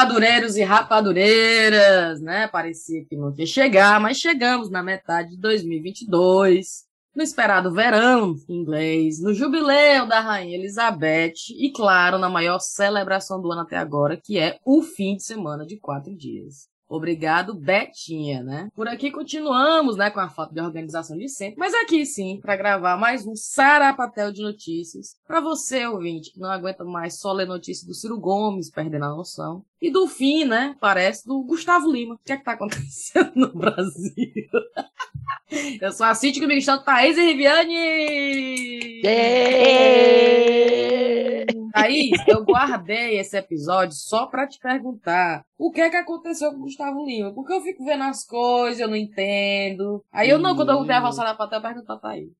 Rapadureiros e rapadureiras, né? Parecia que não ia chegar, mas chegamos na metade de 2022, no esperado verão inglês, no jubileu da Rainha Elizabeth e, claro, na maior celebração do ano até agora, que é o fim de semana de quatro dias. Obrigado, Betinha, né? Por aqui continuamos, né, com a falta de organização de sempre, mas aqui sim, para gravar mais um Sarapatel de notícias. Para você, ouvinte, que não aguenta mais só ler notícias do Ciro Gomes, perdendo a noção. E do fim, né, parece, do Gustavo Lima. O que é que tá acontecendo no Brasil? Eu sou a comigo está Thaís e Riviane! Yeah! Thaís, eu guardei esse episódio só pra te perguntar o que é que aconteceu com o Gustavo Lima. Porque eu fico vendo as coisas, eu não entendo. Aí eu não, quando eu voltei a avançar pra eu perguntar pra Thaís.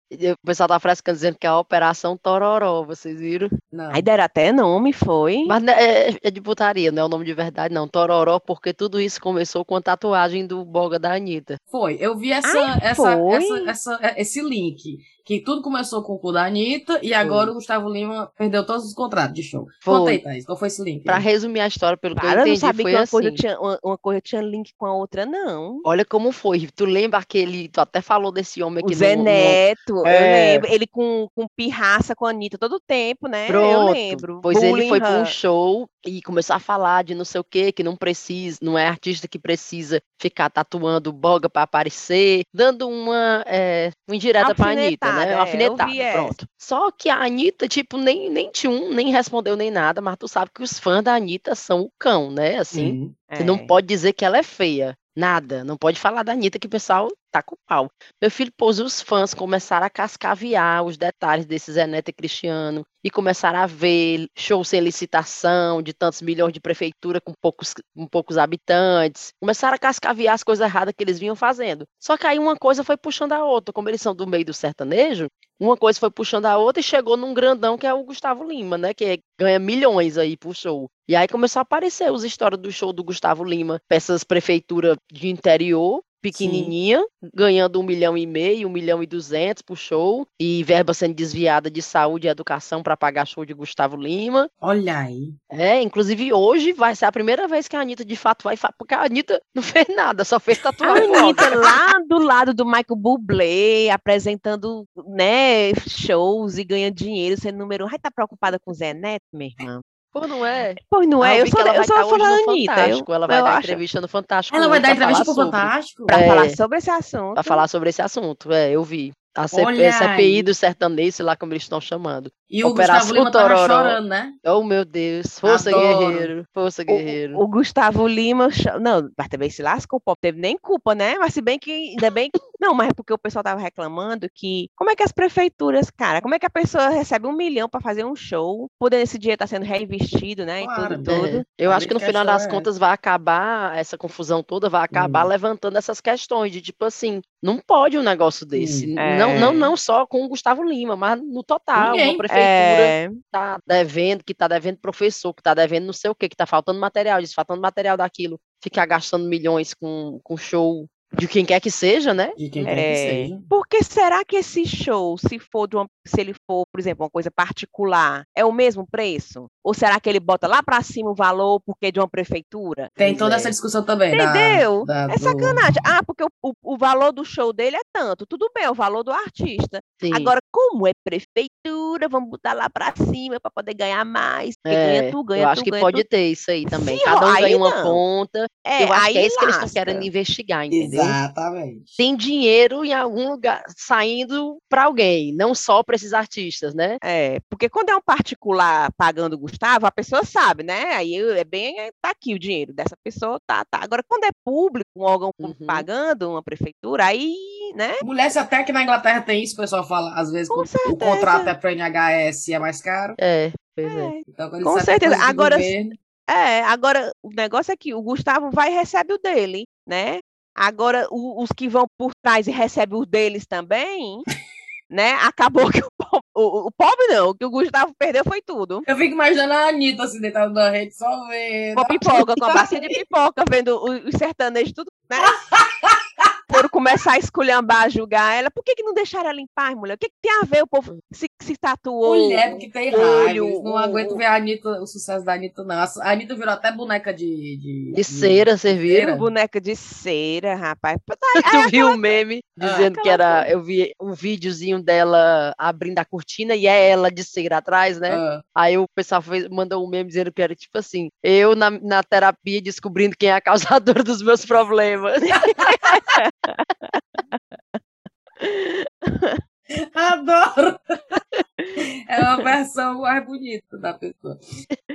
O pessoal tá frescando dizendo que é a Operação Tororó, vocês viram? Não. Aí deram até nome, foi? Mas né, é, é de putaria, não é o nome de verdade, não. Tororó, porque tudo isso começou com a tatuagem do boga da Anitta. Foi, eu vi essa, Ai, essa, foi? essa, essa- esse link. Que tudo começou com o cu da Anitta e agora o Gustavo Lima perdeu todos os contratos de show. Foi. Conta aí, Thaís, qual foi esse link? Pra resumir a história, pelo que Para, eu eu não entendi, sabia foi que uma assim. coisa, tinha, uma, uma coisa tinha link com a outra, não. Olha como foi. Tu lembra aquele. Tu até falou desse homem O aqui Zé no, no- Neto, É. eu lembro. Ele com, com pirraça com a Anitta todo tempo, né? eu Pronto. lembro. Pois ele Bullying foi para um show e começou a falar de não sei o que, que não precisa, não é artista que precisa ficar tatuando boga para aparecer, dando uma, é, uma indireta pra Anitta, né? é, Uma eu alfinetada, essa. pronto. Só que a Anitta, tipo, nem, nem tchum, nem respondeu nem nada, mas tu sabe que os fãs da Anitta são o cão, né? Assim, Uhum. você não É. pode dizer que ela é feia. Nada. Não pode falar da Anitta que o pessoal tá com pau. Meu filho pôs os fãs começaram a cascaviar os detalhes desse Zé Neto e Cristiano e começaram a ver show sem licitação, de tantos milhões de prefeitura com poucos, com poucos habitantes. Começaram a cascaviar as coisas erradas que eles vinham fazendo. Só que aí uma coisa foi puxando a outra. Como eles são do meio do sertanejo, uma coisa foi puxando a outra e chegou num grandão que é o Gustavo Lima, né? Que é- ganha milhões aí pro show. E aí começou a aparecer as histórias do show do Gustavo Lima, peças prefeitura de interior, pequenininha, ganhando um milhão e meio, um milhão e duzentos pro show, e verba sendo desviada de saúde e educação para pagar show de Gustavo Lima. Olha aí. É, inclusive hoje vai ser a primeira vez que a Anitta de fato vai, porque a Anitta não fez nada, só fez A tatuagem. Anitta lá do lado do Michael Bublé, apresentando, né, shows e ganhando dinheiro, sendo número um. Ai, tá preocupada com o Zé Neto, minha irmã? Pô, não é? Pois não Ah, é, eu vi só, eu só vou falar no Anitta. Eu, Fantástico, ela vai eu dar acho, entrevista no Fantástico. Ela vai dar entrevista pro. Fantástico? pra É. falar sobre esse assunto. Pra falar sobre esse assunto, é, eu vi. A CP, CPI aí. do sertanejo, sei lá como eles estão chamando. E o Operação Gustavo Lima tava chorando, né? Oh, meu Deus. Força, Adoro. guerreiro. Força, guerreiro. O, o Gustavo Lima, não, mas também se lascou, o povo teve nem culpa, né? Mas se bem que, ainda bem que, não, mas é porque o pessoal tava reclamando que, como é que as prefeituras, cara, como é que a pessoa recebe um milhão pra fazer um show, podendo esse dinheiro tá sendo reinvestido, né, Claro, e tudo, né? tudo. É, eu A acho que no final das é contas vai acabar, essa confusão toda vai acabar Hum. levantando essas questões de tipo assim, não pode um negócio desse. Hum. Não, não, É. não só com o Gustavo Lima, mas no total. Ninguém. Uma prefeitura É, tá devendo, que tá devendo professor, que tá devendo não sei o quê, que tá faltando material disso, faltando material daquilo, ficar gastando milhões com, com show de quem quer que seja, né? De quem quer que é. seja. Porque será que esse show, se for de uma, se ele for, por exemplo, uma coisa particular, é o mesmo preço? Ou será que ele bota lá pra cima o valor porque é de uma prefeitura? Tem toda é. essa discussão também. da- Entendeu? da- É do- sacanagem. Ah, porque o, o, o valor do show dele é tanto. Tudo bem, é o valor do artista. Sim. Agora, como é prefeitura, vamos botar lá pra cima pra poder ganhar mais. Porque É, ganha tu, ganha eu tu, acho que ganha pode tu. ter isso aí também. Se Cada um ganha uma ponta. É, eu acho aí que é isso que eles estão querendo investigar, entendeu? Exatamente. Tem dinheiro em algum lugar saindo para alguém, não só para esses artistas, né? É, porque quando é um particular pagando o Gustavo, a pessoa sabe, né? Aí é bem, é, tá aqui o dinheiro dessa pessoa, tá, tá. Agora, quando é público, um órgão público Uhum. pagando, uma prefeitura, aí, né? Mulher, se até que na Inglaterra tem isso, o pessoal fala, às vezes, Com o- o contrato é para NHS e é mais caro. É, pois é. É, Então, quando Com é certeza. Agora, governo, é, agora o negócio é que o Gustavo vai e recebe o dele, né? Agora, o- os que vão por trás e recebem os deles também, né? Acabou que o pobre, o, o pobre não, o que o Gustavo perdeu foi tudo. Eu fico imaginando a Anitta assim, deitada na rede, só vendo. Com a pipoca, com a bacia de pipoca, vendo os sertanejos tudo, né? foram começar a esculhambar, julgar ela. Por que, que não deixaram ela em paz, mulher? O que, que tem a ver o povo se, se tatuou? Mulher, porque tem raiva. Não aguento ver a Anitta, o sucesso da Anitta, não. A Anitta virou até boneca de. De, de cera, você viu? Boneca de cera, rapaz. tu viu o meme dizendo ah, que era. Eu vi um videozinho dela abrindo a cortina e é ela de cera atrás, né? Ah. Aí o pessoal fez, mandou um meme dizendo que era tipo assim: eu na, na terapia descobrindo quem é a causadora dos meus problemas. Adoro! É uma versão mais bonita da pessoa.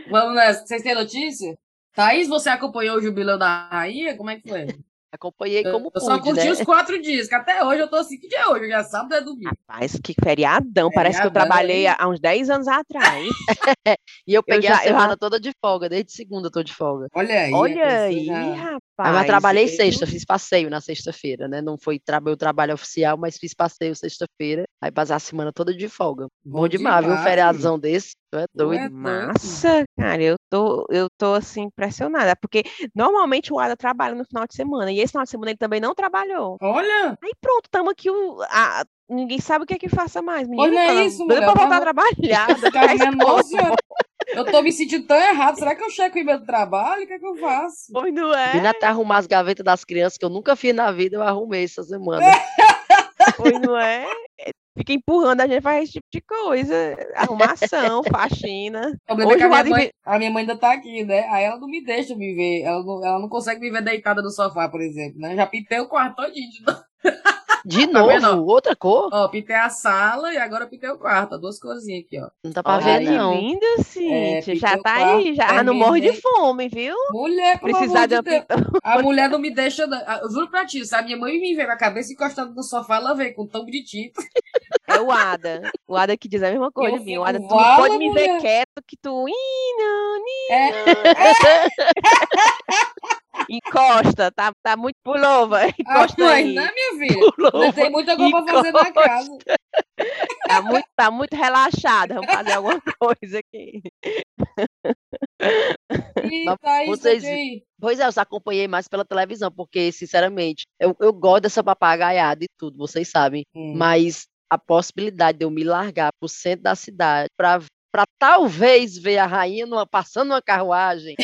Vamos nessa. Vocês têm notícia? Thaís, você acompanhou o jubileu da rainha? Como é que foi? Acompanhei como eu, pude, só curti né? os quatro dias, que até hoje eu tô assim, que dia é hoje? Já sábado é domingo. Rapaz, que feriadão. Feriadão Parece que eu trabalhei há uns 10 anos atrás. e eu peguei eu já, a semana toda de folga, desde segunda eu tô de folga. Olha aí. Olha aí, já... rapaz. Mas eu trabalhei sexta, fiz passeio na sexta-feira, né? Não foi tra meu trabalho oficial, mas fiz passeio sexta-feira. Aí passar a semana toda de folga. Bom, Bom demais, viu? Um feriadão desse. Tu é doido. É Massa, cara, eu tô, eu tô assim impressionada, porque normalmente o Ada trabalha no final de semana, e esse final de semana ele também não trabalhou. Olha! Aí pronto, estamos aqui, o, a, ninguém sabe o que é que faça mais. Menina, Olha é isso, mulher. pra voltar a trabalhar. eu tô me sentindo tão errado. Será que eu checo o e-mail do trabalho? O que é que eu faço? Pois não é. Vim até arrumar as gavetas das crianças que eu nunca fiz na vida, eu arrumei essa semana. pois não é? fica empurrando a gente faz esse tipo de coisa. Arrumação, faxina. O problema Hoje é que a minha, mãe, a minha mãe ainda tá aqui, né? Aí ela não me deixa me ver. Ela não, ela não consegue me ver deitada no sofá, por exemplo, né? Já pintei o quarto todinho de novo. De tá novo? Outra cor? Ó, pintei a sala e agora pintei o quarto. Duas corzinhas aqui, ó. Não tá pra ver, não. Linda, Cíntia. É, já tá aí, já não morre de fome, viu? Mulher, Precisar de, de A mulher não me deixa. Eu juro pra ti, se a minha mãe me ver a cabeça encostando no sofá, ela vem com tão bonitinho. É o Ada. O Ada que diz a mesma coisa de mim. O Ada, tu não pode me ver quieto que tu. Ina, nina. É. Encosta, tá, tá muito pulova. Encosta ah, aí. Né, minha filha? Pulova. Tem muita coisa pra fazer na casa. Tá muito, tá muito relaxada. Vamos fazer alguma coisa aqui. E tá vocês, pois é, eu acompanhei mais pela televisão, porque, sinceramente, eu, eu gosto dessa papagaiada e tudo, vocês sabem. Hum. Mas a possibilidade de eu me largar pro centro da cidade para para talvez ver a rainha numa, passando uma carruagem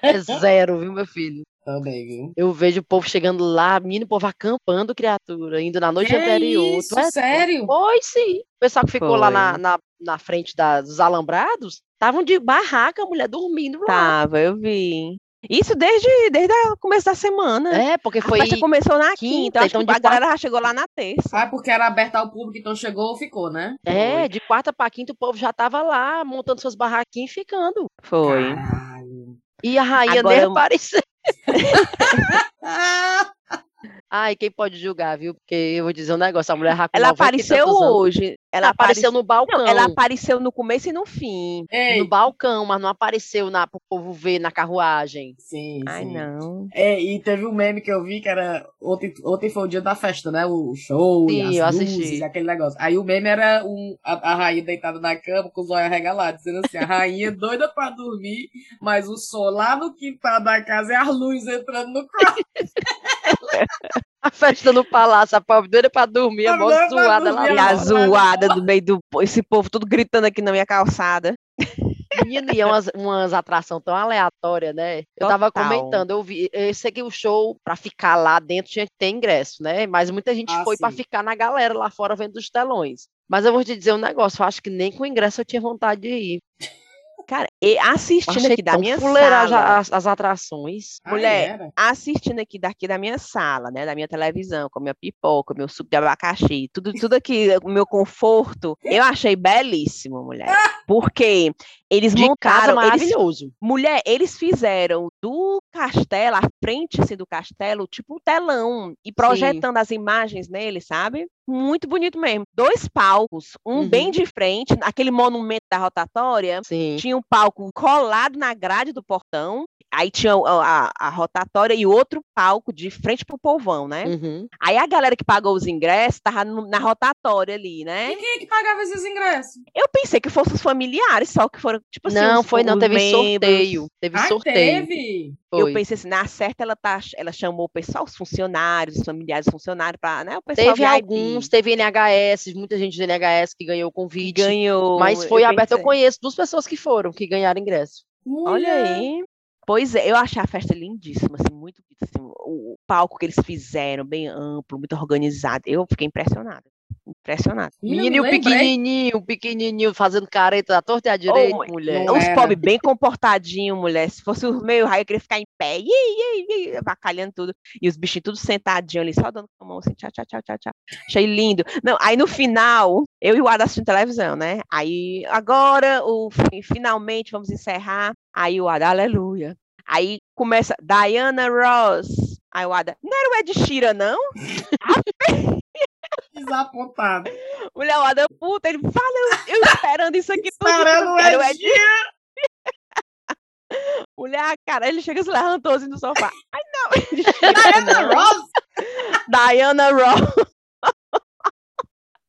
é zero, viu, meu filho? Também, viu? Eu vejo o povo chegando lá, menino, o povo acampando, criatura, indo na noite que anterior. Isso, é sério? Pois sim. O pessoal que ficou Foi. lá na, na, na frente da, dos alambrados, estavam de barraca, a mulher dormindo lá. Tava, eu vi. Isso desde, desde o começo da semana. É, porque foi. A começou na quinta, quinta então a galera já chegou lá na terça. Ah, porque era aberta ao público, então chegou, ficou, né? É, foi. de quarta para quinta o povo já tava lá, montando suas barraquinhas e ficando. Foi. Caralho. E a rainha Agora nem eu... apareceu. Ai, quem pode julgar, viu? Porque eu vou dizer um negócio, a mulher Ela apareceu hoje. Ela, ela apareceu no balcão. Não, ela apareceu no começo e no fim. Ei. No balcão, mas não apareceu na, pro povo ver na carruagem. Sim, Ai, sim. não. É, e teve um meme que eu vi que era. Ontem, ontem foi o dia da festa, né? O show sim, e as eu luzes, assisti. aquele negócio. Aí o meme era um, a, a rainha deitada na cama com os olhos arregalados, dizendo assim: a rainha doida pra dormir, mas o sol lá no quintal da casa é as luzes entrando no quarto. A festa no palácio, a pobre doida pra dormir, a mó zoada lá. E a zoada do meio do. Esse povo tudo gritando aqui na minha calçada. Menina, e é umas, umas atrações tão aleatórias, né? Eu Total. tava comentando, eu vi, eu sei que o show, pra ficar lá dentro, tinha que ter ingresso, né? Mas muita gente ah, foi para ficar na galera lá fora vendo os telões. Mas eu vou te dizer um negócio, eu acho que nem com ingresso eu tinha vontade de ir. Cara, e assistindo aqui da minha sala. As, as atrações. Mulher, assistindo aqui daqui da minha sala, né? Da minha televisão, com a minha pipoca, meu suco de abacaxi, tudo, tudo aqui, o meu conforto. Eu achei belíssimo, mulher. Porque eles de montaram. maravilhoso. Eles, mulher, eles fizeram do castelo, a frente assim, do castelo, tipo um telão, e projetando Sim. as imagens nele, sabe? Muito bonito mesmo. Dois palcos, um uhum. bem de frente, aquele monumento da rotatória. Sim. Tinha um palco colado na grade do portão aí tinha a, a, a rotatória e outro palco de frente pro povão, né? Uhum. Aí a galera que pagou os ingressos tava no- na rotatória ali, né? E quem é que pagava esses ingressos? Eu pensei que fossem os familiares, só que foram, tipo assim, não, foi não, teve membros. sorteio. Teve Ai, sorteio. teve! Eu Foi. pensei assim, na certa ela, tá, ela chamou o pessoal, os funcionários, os familiares dos funcionários, pra, né? O pessoal Teve alguns, teve NHS, muita gente do NHS que ganhou o convite. ganhou. Mas foi aberto, eu pensei, conheço duas pessoas que foram, que ganharam ingresso. Olha aí. Pois é, eu achei a festa lindíssima, assim, muito bonita, assim, o, o palco que eles fizeram, bem amplo, muito organizado. Eu fiquei impressionada. Impressionada. Menina, Menino e pequenininho, o pequenininho fazendo careta à torta e à direita, mãe, mulher. Os pobres bem comportadinhos, mulher. Se fosse o meio raio, eu queria ficar em pé, iê, iê, iê, avacalhando tudo. E os bichinhos tudo sentadinhos ali, só dando com a mão assim, tchau, tchau, tchau, tchau, tchau. Achei lindo. Não, aí no final, eu e o Ada assistindo televisão, né? Aí, agora, o, fi- finalmente, vamos encerrar. Aí o Ada, aleluia. Aí começa, Diana Ross. Aí o Ada, não era o Ed Sheeran, não? Desapontado. Mulher, o Ada, puta, ele fala, eu, eu esperando isso aqui tudo. Esperando o Ed Ed Mulher, cara, ele chega e se levantou assim no sofá. Ai, não, não. Ross, Diana Ross.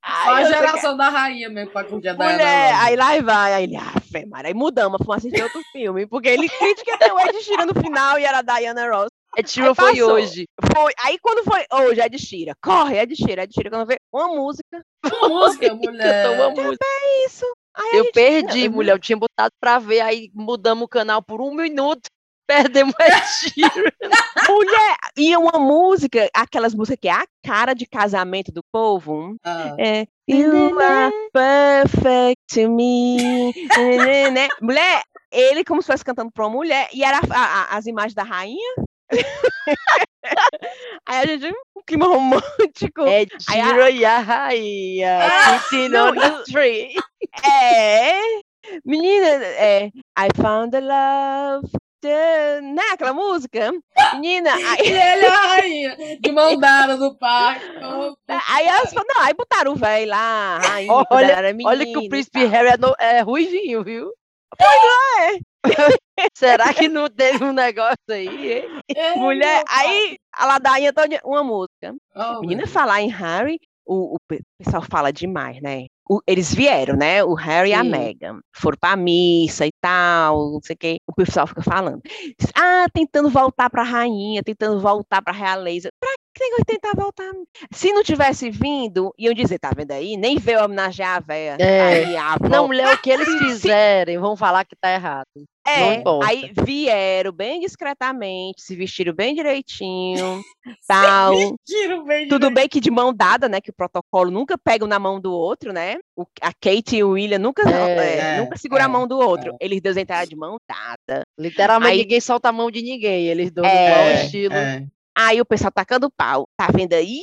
só a geração da rainha mesmo pra curtir a Diana Mulher, aí lá e vai. Aí ele, ah, fé, Mara, aí mudamos, fomos assistir outro filme. Porque ele critica até o Ed Sheeran no final e era a Diana Ross. Ed Sheeran foi hoje. Foi, aí quando foi, hoje, Ed Sheeran, corre, Ed Sheeran, Ed Sheeran, quando vê uma música, Uma música, Cantou uma mulher. música. é isso. Aí a Eu gente- perdi, Não, mulher. Eu tinha botado pra ver, aí mudamos o canal por um minuto. Perdemos Ed Sheeran. Mulher, e uma música, aquelas músicas que é a cara de casamento do povo, Ah, É, you are perfect to me. né, né? Mulher, ele como se fosse cantando pra uma mulher, e era a- a- as imagens da rainha. Aí a gente, um clima romântico. A- Sheeran e a rainha. Ah, não, the tree. É, menina, é, I found the love. Né, aquela música? Menina, E aí, ele é a rainha, de mão dada no parque. Oh, aí, elas não, aí botaram o velho lá, rainha, Olha-. Olha que o e príncipe. Harry é, no- é ruivinho, viu? Será que não teve um negócio aí? é, Mulher, aí a ladainha toda, uma música. Oh, Menina, falar em Harry, o, o pe- pessoal fala demais, né? O- eles vieram, né? O Harry e a Sim. Meghan. Foram pra missa e tal, não sei o quê. O pessoal fica falando. Ah, tentando voltar pra rainha, tentando voltar pra realeza. Pra que negócio de tentar voltar? Se não tivesse vindo, iam dizer, tá vendo aí? Nem veio homenagear a véia. É. A Não, mulher, o que eles fizerem, vão falar que tá errado. É, aí vieram bem discretamente, se vestiram bem direitinho, tal. Tiro bem Tudo bem que de mão dada, né? Que o protocolo nunca pega na mão do outro, né? O- a Kate e o William nunca, É, é, é, nunca segura é, a mão do outro. é. Eles dois entraram de mão dada. Literalmente Aí- ninguém solta a mão de ninguém. Eles dois É, igual É, estilo. Aí o pessoal tacando pau. Tá vendo aí?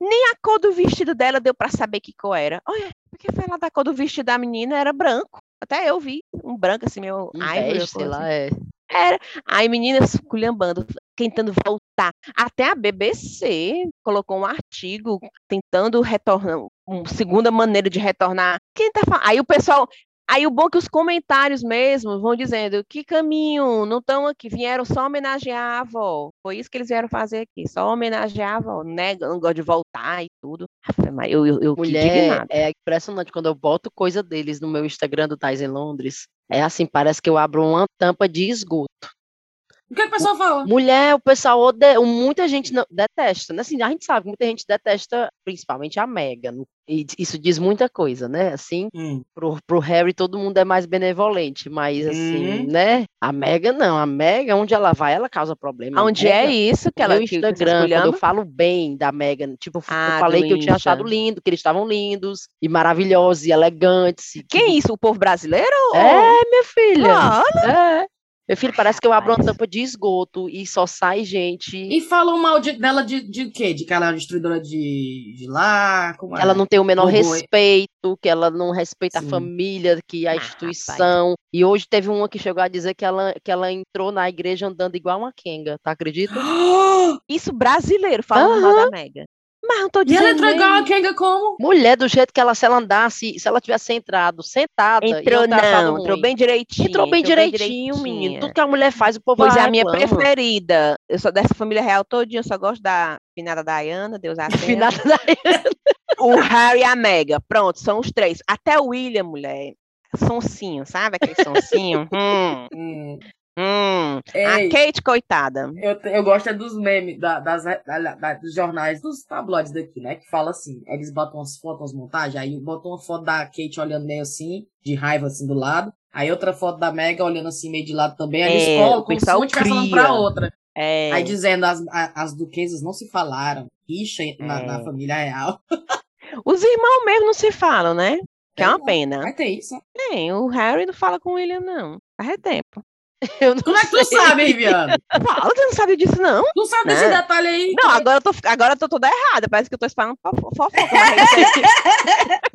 Nem a cor do vestido dela deu pra saber que cor era. Olha, porque foi lá da cor do vestido da menina, era branco. Até eu vi um branco assim, meu Um bege, uma sei lá, assim. é. Era. Aí meninas culhambando, tentando voltar. Até a BBC colocou um artigo tentando retornar, uma segunda maneira de retornar. Quem tá falando? Aí o pessoal. Aí o bom é que os comentários mesmo vão dizendo que caminho, não estão aqui, vieram só homenagear a avó. Foi isso que eles vieram fazer aqui, só homenagear a avó, né? Não gosto de voltar e tudo. Mas Eu, eu, eu que Mulher, é impressionante quando eu boto coisa deles no meu Instagram do Tais em Londres. É assim, parece que eu abro uma tampa de esgoto. O que, que o pessoal fala? Mulher, o pessoal odeia, muita gente não, detesta, né? Assim, a gente sabe que muita gente detesta, principalmente a Meghan. E isso diz muita coisa, né? Assim, Hum. pro, pro Harry todo mundo é mais benevolente, mas assim, Uhum. né? A Meghan não, a Meghan, onde ela vai, ela causa problema. Onde é isso que no ela meu que- que Instagram, quando eu falo bem da Meghan, tipo, eu Ah, do falei que eu tinha achado lindo, que eles estavam lindos e maravilhosos e elegantes. e Quem é isso? O povo brasileiro? É, minha filha. Ah, É. Meu filho, parece que eu abro uma tampa de esgoto e só sai gente. E falam mal de- dela de, de quê? De que ela é uma destruidora de, de lá? Como que ela é? não tem o menor hein? respeito, que ela não respeita a Sim. família, que a Ah, instituição. E hoje teve uma que chegou a dizer que ela, que ela entrou na igreja andando igual uma Kenga, tá acredita? Isso brasileiro falando mal da Mega. Mas eu tô E dizendo ela entrou igual a. Kenga como? Mulher, do jeito que ela, se ela andasse, se ela tivesse entrado sentada, Entrou não, entrou bem direitinho. Entrou bem direitinho, menino. Tudo que a mulher faz, o povo Pois é, a minha preferida. Eu sou dessa família real todinha, eu só gosto da finada Diana, Deus a. Finada da- O Harry e a Mega. Pronto, são os três. Até o William, mulher. Sonsinho, sabe aquele sonsinho? hum, Hum. Ei, A Kate, coitada. eu, eu gosto é dos memes, da- das, da- da- dos jornais, dos tabloides daqui, né? Que fala assim, eles botam umas fotos, umas montagens, aí botam uma foto da Kate olhando meio assim, de raiva assim do lado, aí outra foto da Mega olhando assim meio de lado também, aí eles É, pessoal uma estivesse falando pra outra. É, Aí dizendo, as, as duquesas não se falaram, rixa na, É. na família real. Os irmãos mesmo não se falam, né? Que é uma pena. Vai ter isso? Tem, o Harry não fala com o William, não. Faz tempo. Eu não Como é que tu sei. sabe, Riviane? Fala, você não sabe disso, não? Tu sabe desse Né? detalhe aí? Não, agora eu tô, agora eu tô toda errada. Parece que eu tô espalhando fofo- fofoca.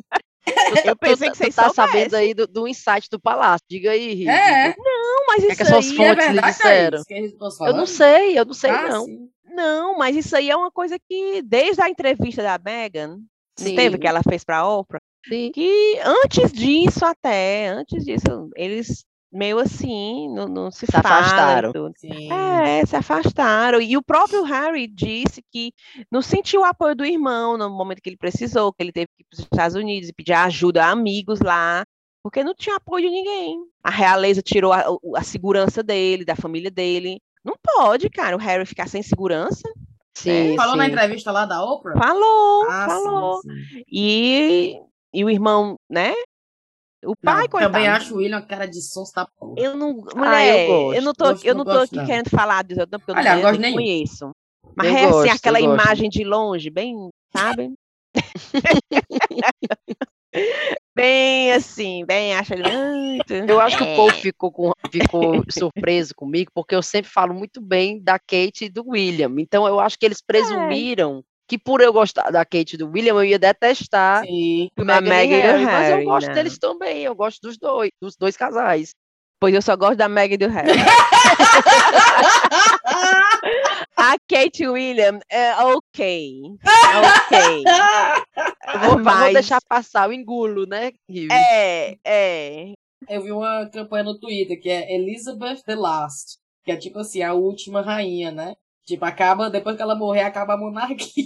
Eu pensei que tu vocês tá sabendo aí do, do insight do palácio. Diga aí, Rivi. É, Não, mas É isso que essas aí... fontes é verdade, disseram. Estão Eu não sei, eu não sei Ah, não. sim. Não, mas isso aí é uma coisa que, desde a entrevista da Megan, não teve que ela fez pra Oprah, Sim. que antes disso até, antes disso, eles meio assim, não, não se, Se afastaram. tudo. Sim. É, se afastaram. E o próprio Harry disse que não sentiu o apoio do irmão no momento que ele precisou, que ele teve que ir para os Estados Unidos e pedir ajuda a amigos lá, porque não tinha apoio de ninguém. A realeza tirou a, a segurança dele, da família dele. Não pode, cara, o Harry ficar sem segurança. Sim, Falou na sim. entrevista lá da Oprah? Falou, Ah, falou. sim, sim. E, e o irmão, né? O pai, Não, coitado. Também acho o William uma cara de da porra. Eu não, Ah, mulher, eu eu, gosto. não tô, Gosto, eu não não tô gosto, aqui não. querendo falar disso, porque eu não, eu gosto não nenhum. conheço. Mas Eu é assim, gosto, eu aquela gosto. imagem de longe, bem, sabe? bem assim, bem, acha ele muito. Eu acho que o É. povo ficou, com- ficou surpreso comigo, porque eu sempre falo muito bem da Kate e do William. Então eu acho que eles presumiram que por eu gostar da Kate e do William, eu ia detestar Sim. o A Meghan e Meghan e Harry, mas eu gosto né? deles também, eu gosto dos dois, dos dois casais. Pois eu só gosto da Meg e do Harry. A Kate e o William é ok. Ok. Vou, mas vou deixar passar o engulo, né, Rivi? É, é. Eu vi uma campanha no Twitter que é Elizabeth the Last, que é tipo assim, a última rainha, né? Tipo, acaba, depois que ela morrer, acaba a monarquia.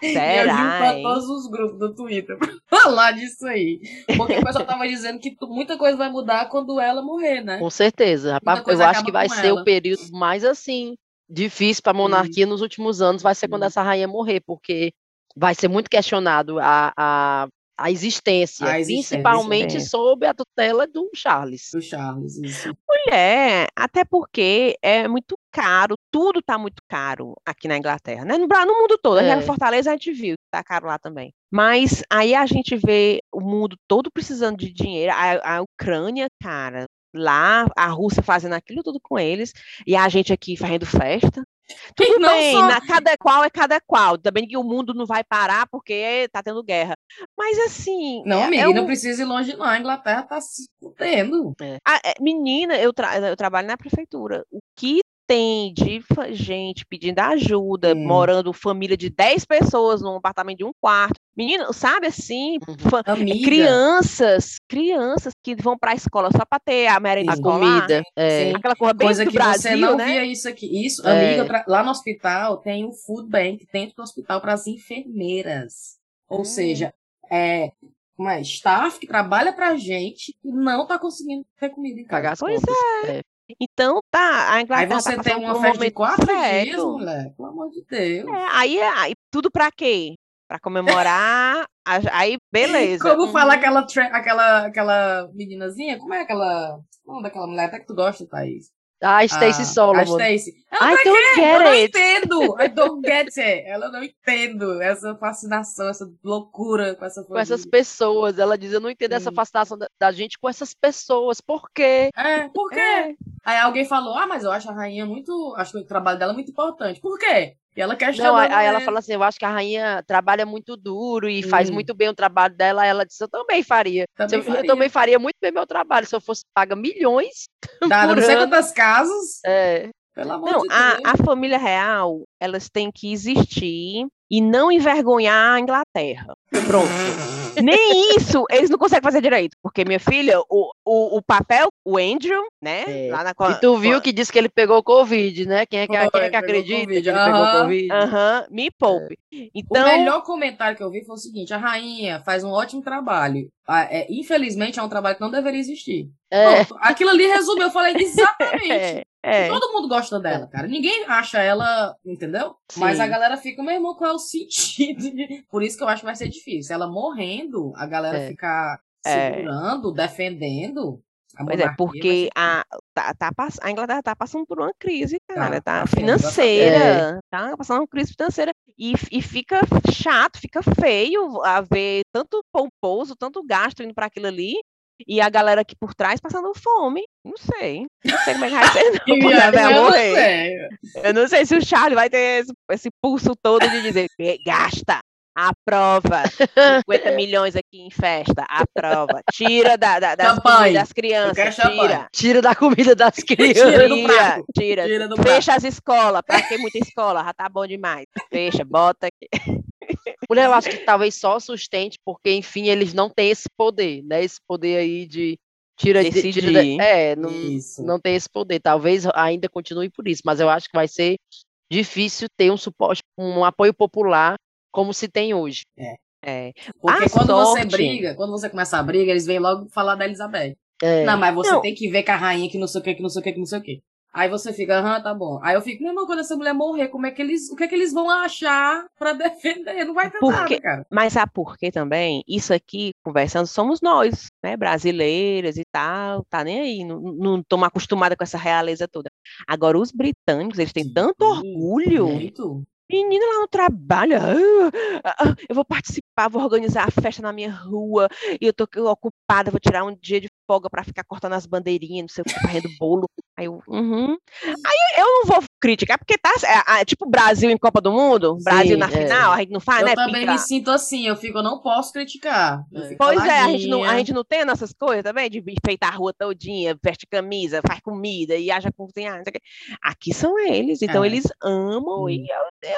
E eu Será, junto hein? todos os grupos do Twitter pra falar disso aí. Porque o pessoal tava dizendo que muita coisa vai mudar quando ela morrer, né? Com certeza, rapaz. Eu acho que vai ser ela. o período mais assim difícil para a monarquia nos últimos anos, vai ser quando essa rainha morrer, porque vai ser muito questionado a, a, a existência, A existência, principalmente é. sob a tutela do Charles. Do Charles, isso. Mulher, até porque é muito caro, tudo tá muito caro aqui na Inglaterra, né? No, no mundo todo, aqui É. na Fortaleza a gente viu que tá caro lá também. Mas aí a gente vê o mundo todo precisando de dinheiro, a, a Ucrânia, cara, lá, a Rússia fazendo aquilo tudo com eles, e a gente aqui fazendo festa. Tudo bem, só- na- cada qual é cada qual. Também que o mundo não vai parar porque tá tendo guerra. Mas assim. Não, é- amiga, é e não um- precisa ir longe, não. A Inglaterra tá se fudendo. Ah, é, menina, eu, tra- eu trabalho na prefeitura. O que tem de gente pedindo ajuda, Hum. morando família de 10 pessoas num apartamento de um quarto. Menina, sabe assim? Uhum. Amiga. crianças, crianças que vão pra escola só pra ter a merenda A comida. é. Aquela coisa bem Coisa do que Brasil, você não né? via isso aqui. Isso, É. amiga, tra- lá no hospital tem o food bank dentro do hospital para as enfermeiras. Ou Hum. seja, é uma staff que trabalha pra gente e não tá conseguindo ter comida em casa. Pagar as Pois contas. É. Então, tá, a Aí Inglaterra você tá tem uma um festa de quatro dias, sério. mulher. Pelo amor de Deus. É, aí, aí, tudo pra quê? Pra comemorar, aí beleza. Como Uhum. fala aquela, aquela, aquela meninazinha? Como é aquela. Como daquela mulher? Até que tu gosta, Thaís. Ah, Stacey A- Solomon. A Stacey. Ela I don't Eu get não it. entendo. I don't get it. Ela não entendo essa fascinação, essa loucura com essa Com essas família. pessoas. Ela diz, eu não entendo essa Sim. fascinação da, da gente com essas pessoas. Por quê? É, por quê? É. Aí alguém falou, ah, mas eu acho a rainha muito. Acho que o trabalho dela é muito importante. Por quê? E ela Não, questionando aí, ela fala assim, eu acho que a rainha trabalha muito duro e faz Hum. muito bem o trabalho dela. Ela disse, eu também faria. Também eu, eu faria. também faria muito bem meu trabalho. Se eu fosse paga milhões por não sei ano. quantas casas. É, Pelo amor Não, de a, Deus. a família real, elas têm que existir e não envergonhar a Inglaterra. Pronto. Nem isso eles não conseguem fazer direito. Porque, minha filha, o, o, o papel, o Andrew, né? É. Lá na, E tu viu que disse que ele pegou Covid, né? Quem é que, Foi, quem é que acredita Covid. que ele pegou. Covid? Aham, me poupe. O Então, melhor comentário que eu vi foi o seguinte: a rainha faz um ótimo trabalho. Ah, é, infelizmente, é um trabalho que não deveria existir. É, Pronto, aquilo ali resumiu. Eu falei exatamente. É, é. Todo mundo gosta dela, cara. Ninguém acha ela, entendeu? Mas Sim. a galera fica, meu irmão, qual é o sentido? de- Por isso que eu acho que vai ser difícil. Ela morrendo, a galera É. ficar É. segurando, defendendo. A Pois é, porque a, tá, tá a Inglaterra tá passando por uma crise, cara, Tá, tá, tá sim, financeira, tá passando uma crise financeira e, e fica chato, fica feio a ver tanto pomposo, tanto gasto indo para aquilo ali e a galera aqui por trás passando fome. Não sei, não sei como é que vai ser, não, ela vai eu não morrer. sei. Eu não sei se o Charlie vai ter esse, esse pulso todo de dizer "Eh, gasta, aprova, 50 milhões aqui em festa, aprova, tira da, da, das, comidas das Eu crianças, tira. tira da comida das Tira crianças. do Tira, prato. tira. Tira do Fecha as escolas. Pra que muita escola? Já tá bom demais. Fecha, bota aqui. Mulher, eu acho que talvez só sustente, porque, enfim, eles não têm esse poder, né? Esse poder aí de tira de. Tira da- Decidir. é, não, Isso. não tem esse poder. Talvez ainda continue por isso, mas eu acho que vai ser difícil ter um suporte, um apoio popular como se tem hoje. É. Porque A quando você sorte- briga, quando você começa a briga, eles vêm logo falar da Elizabeth. É, Não, mas você Não. tem que ver com a rainha que não sei o que, que não sei o que, que não sei o que. Aí você fica, aham, tá bom. Aí eu fico, meu irmão, quando essa mulher morrer, como é que eles, o que é que eles vão achar pra defender? Não vai ter Porque- nada, cara. Mas sabe por quê também? Isso aqui, conversando, somos nós, né? Brasileiras e tal, tá nem aí, não, estamos acostumadas com essa realeza toda. Agora, os britânicos, eles têm tanto Sim, orgulho. Muito. Menina lá no trabalho, ah, ah, ah, eu vou participar, vou organizar a festa na minha rua, e eu tô ocupada, vou tirar um dia de folga pra ficar cortando as bandeirinhas, não sei o que, fazendo bolo. Aí eu, uhum. Aí eu não vou criticar, porque tá, é, é, tipo Brasil em Copa do Mundo, Brasil Sim, na é. final, a gente não faz, eu né? também Pica. me sinto assim, eu fico, eu não posso criticar. Eu É. Pois é, a gente, não, a gente não tem nossas coisas também, de enfeitar a rua todinha, veste camisa, faz comida e haja cozinhar, não. Aqui são eles, então É. eles amam e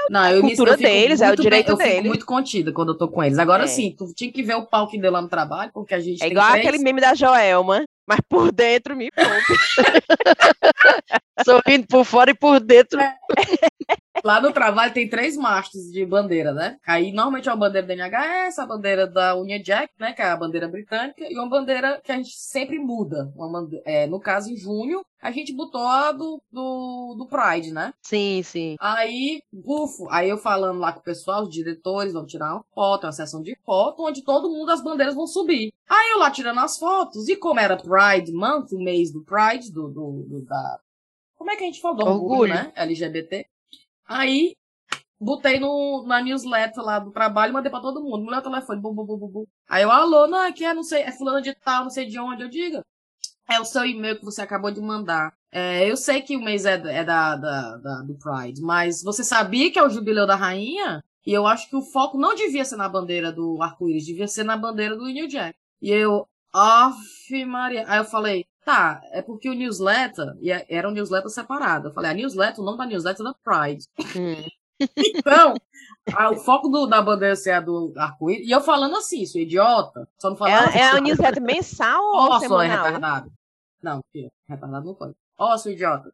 Não, eu me cultura eu fico deles, é o muito direito bem, Eu deles. fico muito contida quando eu tô com eles. Agora É. sim, tu tinha que ver o pau que deu lá no trabalho, porque a gente É tem igual três... aquele meme da Joelma, mas por dentro me poupe. sorrindo por fora e por dentro. Lá no trabalho tem três mastros de bandeira, né? Aí normalmente é uma bandeira da NHS, a bandeira da Union Jack, né? Que é a bandeira britânica, e uma bandeira que a gente sempre muda. É, no caso, em junho, a gente botou a do, do, do Pride, né? Sim, sim. Aí, bufo, aí eu falando lá com o pessoal, os diretores vão tirar uma foto, uma sessão de foto, onde todo mundo, as bandeiras vão subir. Aí eu lá tirando as fotos, e como era Pride Month, o mês do Pride, do, do, do- da... Como é que a gente falou? Do orgulho, Orgulho. né? LGBT. Aí, botei no, na newsletter lá do trabalho mandei pra todo mundo. Mulher telefone, bu, bu, bu, bu, bu. Aí eu, alô, não, aqui é, não sei, é fulano de tal, não sei de onde, eu diga. É o seu e-mail que você acabou de mandar. É, eu sei que o mês é, é da, da, da- do Pride, mas você sabia que é o jubileu da rainha? E eu acho que o foco não devia ser na bandeira do arco-íris, devia ser na bandeira do New Jack. E eu, Aff, Maria. Aí eu falei, tá, é porque o newsletter é- era um newsletter separado. Eu falei, a newsletter, o nome da newsletter é da Pride. Hum. Então, a- o foco do- da bandeira ser a do arco-íris. E eu falando assim, sou idiota. Só não falava. É, é a newsletter mensal ou Ó, sou semanal? retardado. Não, retardado não pode. Ó, sou idiota.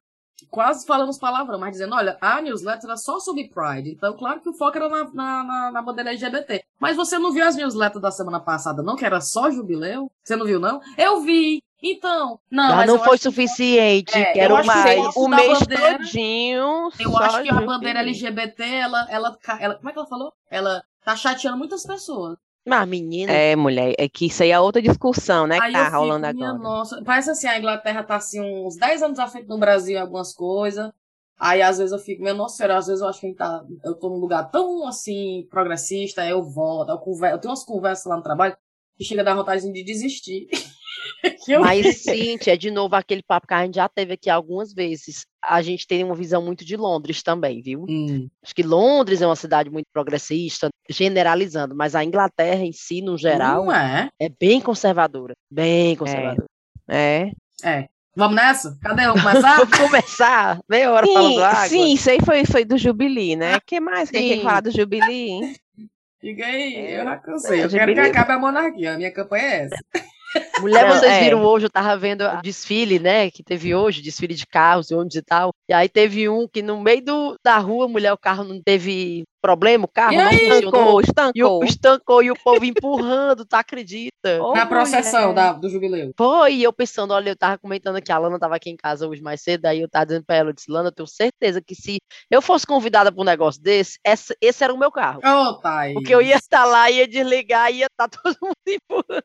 Quase falando os palavrão, mas dizendo, olha, a newsletter era só sobre Pride. Então, claro que o foco era na, na, na, na bandeira LGBT. Mas você não viu as newsletters da semana passada, não? Que era só jubileu? Você não viu, não? Eu vi! Então, não, Já mas não foi que- suficiente, É, eu quero acho que mais. foco o mês bandeira- todinho. Eu acho que a bandeira LGBT, ela, ela, ela. Como é que ela falou? Ela tá chateando muitas pessoas. Mas, menina, É, mulher, é que isso aí é outra discussão, né, Aí que eu tá fico, rolando minha agora. nossa, parece assim, a Inglaterra tá assim uns 10 anos à frente do Brasil em algumas coisas. Aí às vezes eu fico, meu nossa senhora, às vezes eu acho que a gente tá, eu tô num lugar tão assim, progressista, aí eu volto, eu, conver, eu tenho umas conversas lá no trabalho que chega a dar vontade de desistir. Mas, Cíntia, é de novo aquele papo que a gente já teve aqui algumas vezes. A gente tem uma visão muito de Londres também, viu? Hum, Acho que Londres é uma cidade muito progressista, generalizando, mas a Inglaterra em si, no geral, é. é bem conservadora. Bem conservadora. É. É. Vamos nessa? Cadê? Vamos começar? Vamos começar? Meia hora falando Sim, água. sim, isso aí foi, foi do Jubilee, né? O que mais que a gente tem que falar do Jubilee? Diga aí, É, eu já cansei. é, Eu quero que acabe a monarquia. A minha campanha é essa. Mulher, Não, vocês é. viram hoje, eu tava vendo o desfile, né? Que teve hoje, desfile de carros, ônibus e tal. E aí teve um que no meio do, da rua, mulher, o carro não teve problema, o carro E não aí? funcionou. Estancou, E o estancou. estancou e o povo empurrando, tu acredita? Ô, Na processão da, do jubileu. Foi, e eu pensando, olha, eu tava comentando que a Lana tava aqui em casa hoje mais cedo, aí eu tava dizendo pra ela, eu disse, Lana, eu tenho certeza que se eu fosse convidada pra um negócio desse, essa- esse era o meu carro. Ô, Thaís. Porque eu ia estar lá, ia desligar, ia estar todo mundo empurrando.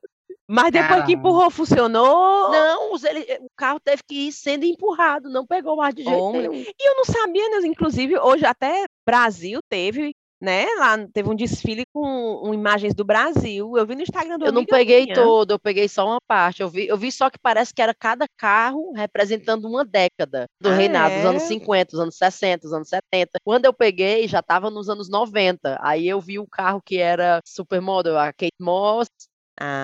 Mas depois que Caralho. empurrou, funcionou. Não, ele- o carro teve que ir sendo empurrado, não pegou mais de jeito nenhum. E eu não sabia, né? Inclusive, hoje até Brasil teve, né? Lá teve um desfile com um, imagens do Brasil. Eu vi no Instagram do Eu não peguei minha. todo, eu peguei só uma parte. Eu vi, eu vi só que parece que era cada carro representando uma década do Ah, reinado, dos anos é? 50, dos anos 60, dos anos 70. Quando eu peguei, já estava nos anos 90. Aí eu vi o carro que era supermodel, a Kate Moss,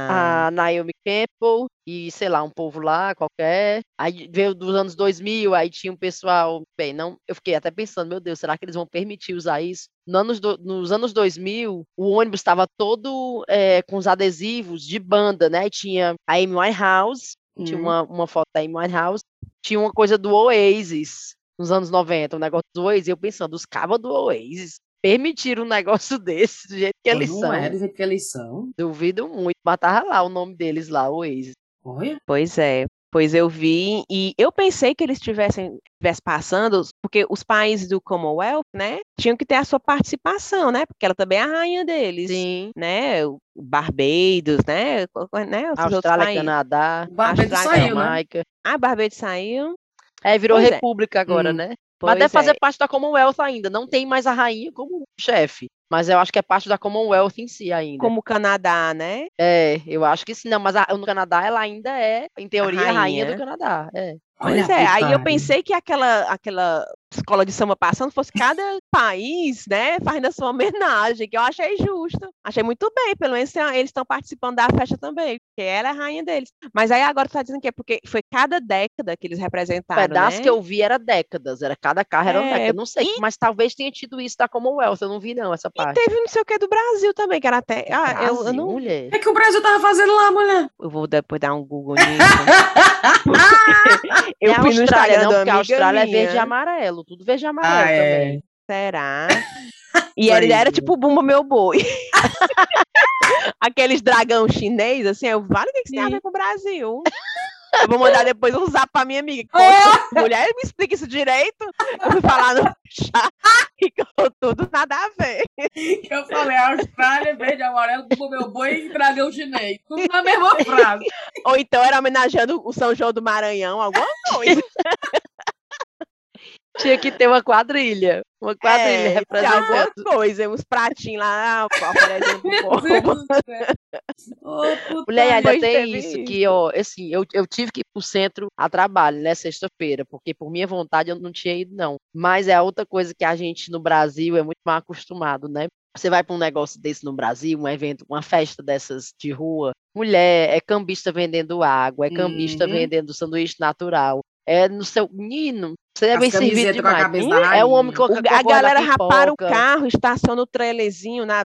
Ah, a Naomi Campbell e, sei lá, um povo lá qualquer. Aí veio dos anos 2000, aí tinha um pessoal, bem, não, eu fiquei até pensando, meu Deus, será que eles vão permitir usar isso? No anos do- nos anos 2000, o ônibus estava todo eh, com os adesivos de banda, né? Tinha a Amy Winehouse, tinha Hum. uma, uma foto da Amy Winehouse, tinha uma coisa do Oasis nos anos 90, um negócio do Oasis, e eu pensando, os cabas do Oasis permitiram um negócio desse, do jeito que eles não são. é do jeito que eles são. Duvido muito, mas tava lá o nome deles lá, o Oasis. Olha. pois é. Pois eu vi, e eu pensei que eles tivessem tivesse passando, porque os países do Commonwealth, né, tinham que ter a sua participação, né, porque ela também é a rainha deles, Sim. né, o Barbados, né, né, Austrália. Canadá, O Barbados Austrália, saiu, né? Ah, Barbados saiu, É, virou Pois é. república agora, Hum. né? pois Mas deve fazer é. parte da Commonwealth ainda. Não tem mais a rainha como chefe. Mas eu acho que é parte da Commonwealth em si ainda. como o Canadá, né, É, eu acho que sim. Não, mas a- no Canadá ela ainda é, em teoria, a rainha, rainha. do Canadá. É. Olha Pois a é, aí eu pensei que aquela, aquela escola de samba passando fosse cada país, né, fazendo a sua homenagem, que eu achei justo. Achei muito bem, pelo menos eles estão participando da festa também, porque ela é a rainha deles. Mas aí agora tu tá dizendo que é porque foi cada década que eles O representaram, pedaço né? que eu vi era décadas, era cada carro era uma É, década. Não sei, e- mas talvez tenha tido isso da Commonwealth. Eu não vi, não, essa E parte. teve não sei o que do Brasil também, que era até. Ah, eu, eu Brasil, não. mulher. O que, é que o Brasil tava fazendo lá, mulher? Eu vou depois dar um Google nisso. eu é fui no Austrália, Instagram não, porque a amiga Austrália é verde e minha. Amarelo. Tudo verde e amarelo Ah, é. também. Será? E ele era é. tipo Bumba Meu Boi. Aqueles dragão chinês, assim, eu vale o que, que tem a ver com o Brasil. Eu vou mandar depois um zap pra minha amiga. que contou. Mulher, me explica isso direito. Eu fui falar no chat e tudo nada a ver. Que eu falei, Austrália, verde, amarelo, como meu boi e dragão chinês. Tudo na mesma frase. Ou então era homenageando o São João do Maranhão, alguma coisa. Tinha que ter uma quadrilha. Uma quadrilha É, tinha alguma representando. coisa, uns pratinhos lá, oferecendo. Ô, puta Mulher, ainda tem isso, isso. que, ó, assim, eu, eu tive que ir pro centro a trabalho, né, sexta-feira, porque por minha vontade eu não tinha ido, não. Mas é outra coisa que a gente no Brasil é muito mal acostumado, né? Você vai para um negócio desse no Brasil, um evento, uma festa dessas de rua, mulher, é cambista vendendo água, é cambista Uhum. vendendo sanduíche natural, é no seu. Menino, você é bem servido camisetas com a demais. É o homem O- com a galera já para o carro, estaciona o trailerzinho na,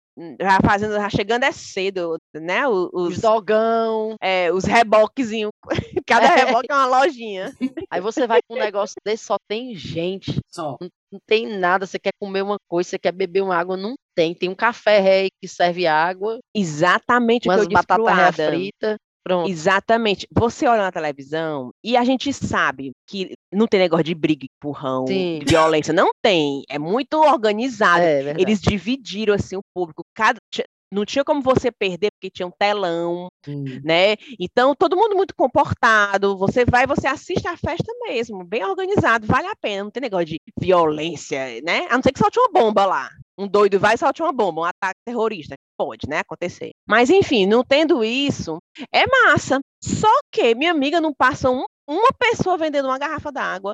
já fazendo, já chegando é cedo, né? O- Os Os, dogão. é, os reboquezinhos. Cada É. reboque é uma lojinha. Aí você vai com um negócio desse, só tem gente. Só. não tem nada, você quer comer uma coisa, você quer beber uma água, não tem. Tem um café rei que serve água, Exatamente o que umas eu batatas fritas, pronto. Exatamente. Você olha na televisão e a gente sabe que não tem negócio de briga, empurrão, Sim. de violência. Não tem. É muito organizado. É, verdade. Eles dividiram assim o público. Cada, não tinha como você perder porque tinha um telão, Hum. né? Então todo mundo muito comportado. Você vai, você assiste a festa mesmo, bem organizado, vale a pena. Não tem negócio de violência, né? A não ser que solte uma bomba lá. Um doido vai e solte uma bomba, um ataque terrorista. Pode, né? Acontecer. Mas enfim, não tendo isso, é massa. Só que minha amiga não passa um- uma pessoa vendendo uma garrafa d'água,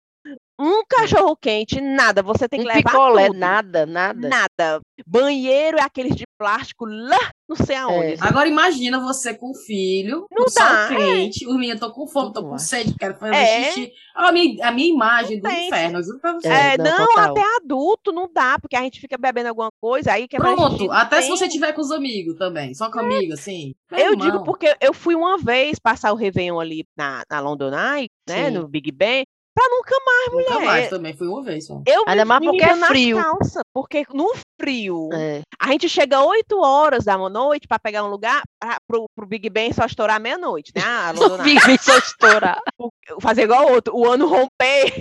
um cachorro quente, nada. Você tem que um levar picolé, tudo. nada, nada. Nada. Banheiro é aqueles de plástico lá não sei aonde. É. Agora imagina você com um filho, Não com sol dá, é. quente, os meninos tô com fome, tô Não com sede, quero fazer É. xixi. A minha, a minha imagem do tem. inferno, eu juro pra você. É, É, não, não, até adulto não dá, porque a gente fica bebendo alguma coisa, aí xixi, Pronto, não até se tem. você tiver com os amigos também, só com amigo, assim. Eu digo irmão. porque eu fui uma vez passar o Réveillon ali na, na London Eye, né, Sim. no Big Ben, pra nunca mais, Nunca mulher. mais também, fui uma vez só. Eu Ainda mais me porque é frio. calças, porque no frio, É. a gente chega 8 horas da noite pra pegar um lugar pra, pro, pro Big Ben só estourar meia-noite, né? A London Eye. Vive só estourar. Fazer igual o outro, o ano romper.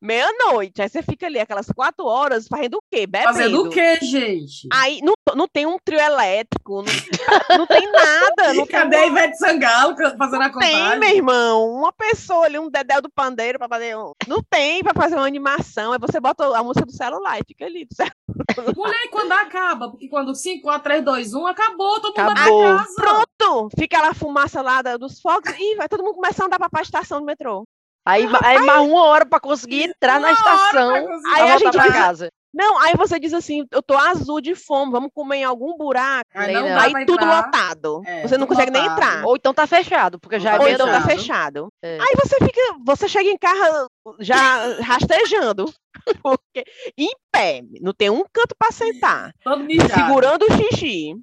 Meia-noite. Aí você fica ali aquelas quatro horas fazendo o quê? Bebendo. Fazendo o quê, gente? Aí não, não tem um trio elétrico, não, não tem nada. Não tem, Cadê a Ivete Sangalo fazendo a não tem, contagem? meu irmão. Uma pessoa ali, um dedéu do pandeiro pra fazer um... Não tem pra fazer uma animação. Aí você bota a música do celular e fica ali. Mulher, quando acaba? Porque quando 5, 4, 3, 2, 1, acabou, todo mundo Acabou. vai pra casa. Pronto! Fica lá a fumaça lá dos fogos e vai todo mundo começar a andar pra, pra estação do metrô. Aí, aí mais uma hora pra conseguir entrar na Uma hora pra estação. Aí Aí a gente pra casa. Não, aí você diz assim, eu tô azul de fome, vamos comer em algum buraco. Aí Nem não Aí tudo entrar. lotado. É, você não consegue nem lotado. entrar. Ou então tá fechado, porque já é Ou Ou então então tá fechado. É. Aí você fica, você chega em casa já rastejando, porque em pé, não tem um canto pra sentar, Todo mijado. segurando o xixi.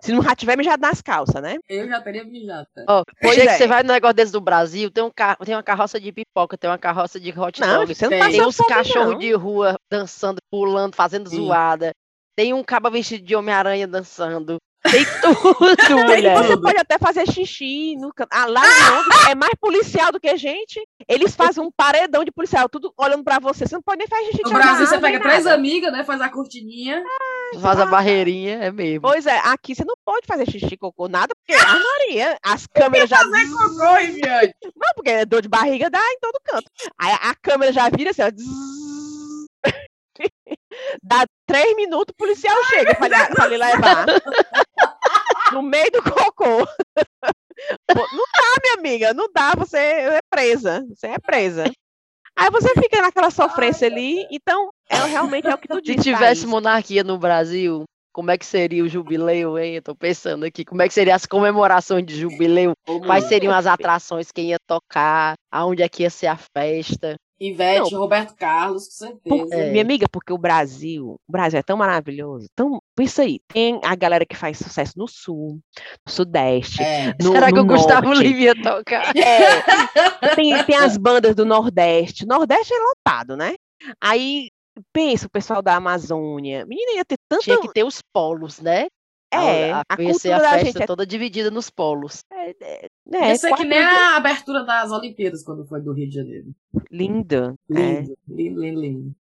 Se não já tiver mijado nas calças, né? Eu já teria mijado. tá? Ó, Pois chega que é. você vai no negócio desse do Brasil, tem, um carro, tem uma carroça de pipoca, tem uma carroça de hot Não, dog, você não tem. passa tem uns cachorros de rua dançando, pulando, fazendo Sim. zoada. Tem um caba vestido de Homem-Aranha dançando. Tem tudo, mulher. você pode até fazer xixi no canto. Ah, lá em Londres é mais policial do que gente. Eles fazem um paredão de policial, tudo olhando pra você. Você não pode nem fazer xixi No Brasil, a você pega três amigas, né? Faz a cortininha. Faz a barreirinha, é mesmo. Pois é, aqui você não pode fazer xixi, cocô, nada, porque a Maria, as câmeras já. Cocô, Viviane. Não, porque dor de barriga dá em todo canto. Aí a câmera já vira assim, ó. Dá três minutos, o policial chega pra, lhe- pra lhe levar. No meio do cocô. Não dá, minha amiga, não dá, você é presa. Você é presa. Aí você fica naquela sofrência ali, então é, realmente é o que tu Se disse. tivesse Thaís. monarquia no Brasil, como é que seria o jubileu, hein? Eu tô pensando aqui, como é que seriam as comemorações de jubileu? Quais seriam as atrações, quem ia tocar, aonde é que ia ser a festa? Ivete, Roberto Carlos, com Por- certeza. É. Minha amiga, porque o Brasil, o Brasil é tão maravilhoso. Tão, pensa aí, tem a galera que faz sucesso no sul, no sudeste, É. no, Será que no o Gustavo norte. Lima ia tocar? É, tem, tem as bandas do Nordeste. Nordeste é lotado, né? Aí pensa o pessoal da Amazônia. Menina, ia ter tanto. Tinha que ter os polos, né? É, a, a a, cultura a da festa gente é- toda dividida nos polos. né, Isso é que nem a abertura das Olimpíadas quando foi do Rio de Janeiro. Linda. É. Lindo, lindo, lindo, lindo.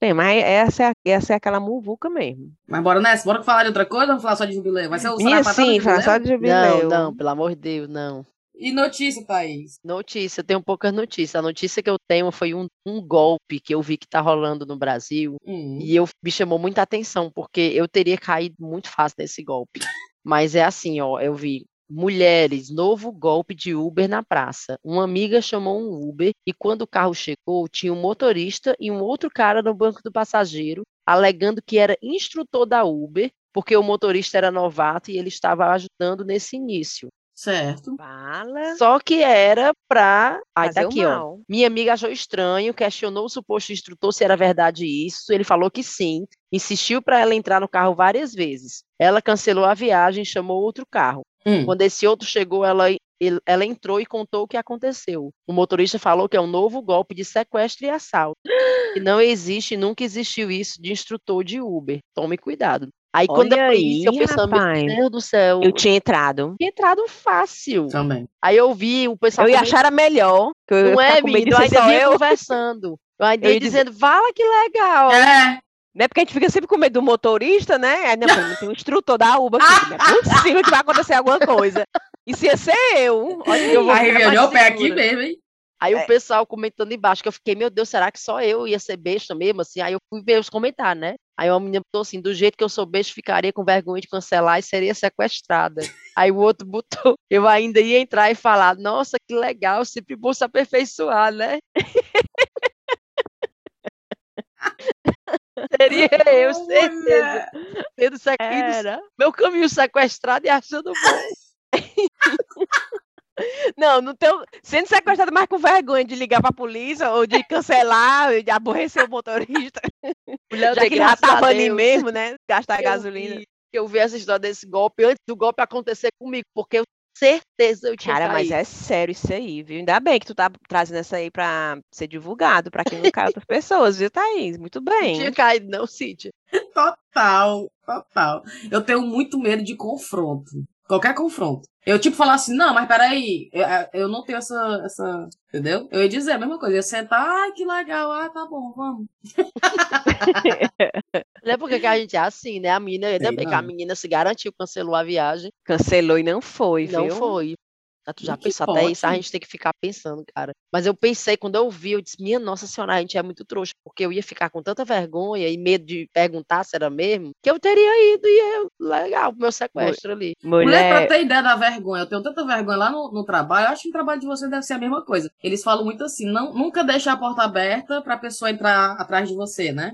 Tem, mas essa é, essa é aquela muvuca mesmo. Mas bora nessa, bora falar de outra coisa ou vamos falar só de jubileu? Vai ser o do sim, fala jubileu? só de jubileu. Não, não, pelo amor de Deus, não. E notícia, Thaís? Notícia, eu tenho poucas notícias. A notícia que eu tenho foi um, um golpe que eu vi que tá rolando no Brasil. Hum. E eu me chamou muita atenção, porque eu teria caído muito fácil nesse golpe. Mas é assim, ó, eu vi mulheres, novo golpe de Uber na praça. Uma amiga chamou um Uber e quando o carro chegou, tinha um motorista e um outro cara no banco do passageiro, alegando que era instrutor da Uber, porque o motorista era novato e ele estava ajudando nesse início. Certo. Fala. Só que era pra. Aí tá Fazer aqui, ó. Minha amiga achou estranho, questionou o suposto instrutor se era verdade isso. Ele falou que sim, insistiu para ela entrar no carro várias vezes. Ela cancelou a viagem, chamou outro carro. Hum. Quando esse outro chegou, ela, ele- ela entrou e contou o que aconteceu. O motorista falou que é um novo golpe de sequestro e assalto. Que não existe, nunca existiu isso de instrutor de Uber. Tome cuidado. Aí quando Olha eu isso, eu aí, pensando, rapaz. meu Deus do céu, Eu tinha entrado. tinha entrado fácil. Também. Aí eu vi o pessoal Eu ia achar era melhor. Que eu ia não é, com medo de menino? Eu ainda vinha eu. conversando. Eu ainda Eu ia dizer- dizendo, fala que legal. É. Né? Porque a gente fica sempre com medo do motorista, né? Aí, não, tem um instrutor da Uber aqui. Não é possível que vai acontecer alguma coisa. Isso ia ser eu. Olha Eu vou A ficar Riviane, mais o pé aqui mesmo, hein? Aí É. o pessoal comentando embaixo, que eu fiquei, meu Deus, será que só eu ia ser besta mesmo? Assim, aí eu fui ver os comentários, né? Aí uma menina botou assim, do jeito que eu sou besta, ficaria com vergonha de cancelar e seria sequestrada. aí o outro botou, eu ainda ia entrar e falar, nossa, que legal, sempre bom se aperfeiçoar, né? Seria eu, certeza. Tendo sequ... Era. Meu caminho sequestrado e achando bom. Não, não tenho, sendo sequestrado, mas com vergonha de ligar pra polícia ou de cancelar, de aborrecer o motorista. Mulher, já que ele já tava ali mesmo, né? Gastar eu gasolina. vi- que Eu vi essa história desse golpe antes do golpe acontecer comigo, porque eu certeza eu tinha Cara, mas caído. é sério isso aí, viu? Ainda bem que tu tá trazendo essa aí pra ser divulgado, pra que não caia outras pessoas, viu, Thaís? Muito Não bem. tinha caído, não, Cíntia. Total, total. Eu tenho muito medo de confronto. Qualquer confronto. Eu, tipo, falar assim, não, mas peraí, eu, eu não tenho essa, essa. Entendeu? Eu ia dizer a mesma coisa. Eu ia sentar, ai, que legal, ah, tá bom, vamos. Não é porque que a gente é assim, né? A menina, ainda bem que a não. menina se garantiu, cancelou a viagem. Cancelou e não foi, Não viu? foi. Ah, Tu já que pensou até isso? A gente tem que ficar pensando, cara. Mas eu pensei, quando eu vi, eu disse, minha Nossa Senhora, a gente é muito trouxa, porque eu ia ficar com tanta vergonha e medo de perguntar se era mesmo, que eu teria ido e eu, legal, pro meu sequestro ali. Mulher, pra Mulher, ter ideia da vergonha, eu tenho tanta vergonha lá no, no trabalho, eu acho que o trabalho de vocês deve ser a mesma coisa. Eles falam muito assim, não, nunca deixar a porta aberta pra pessoa entrar atrás de você, né?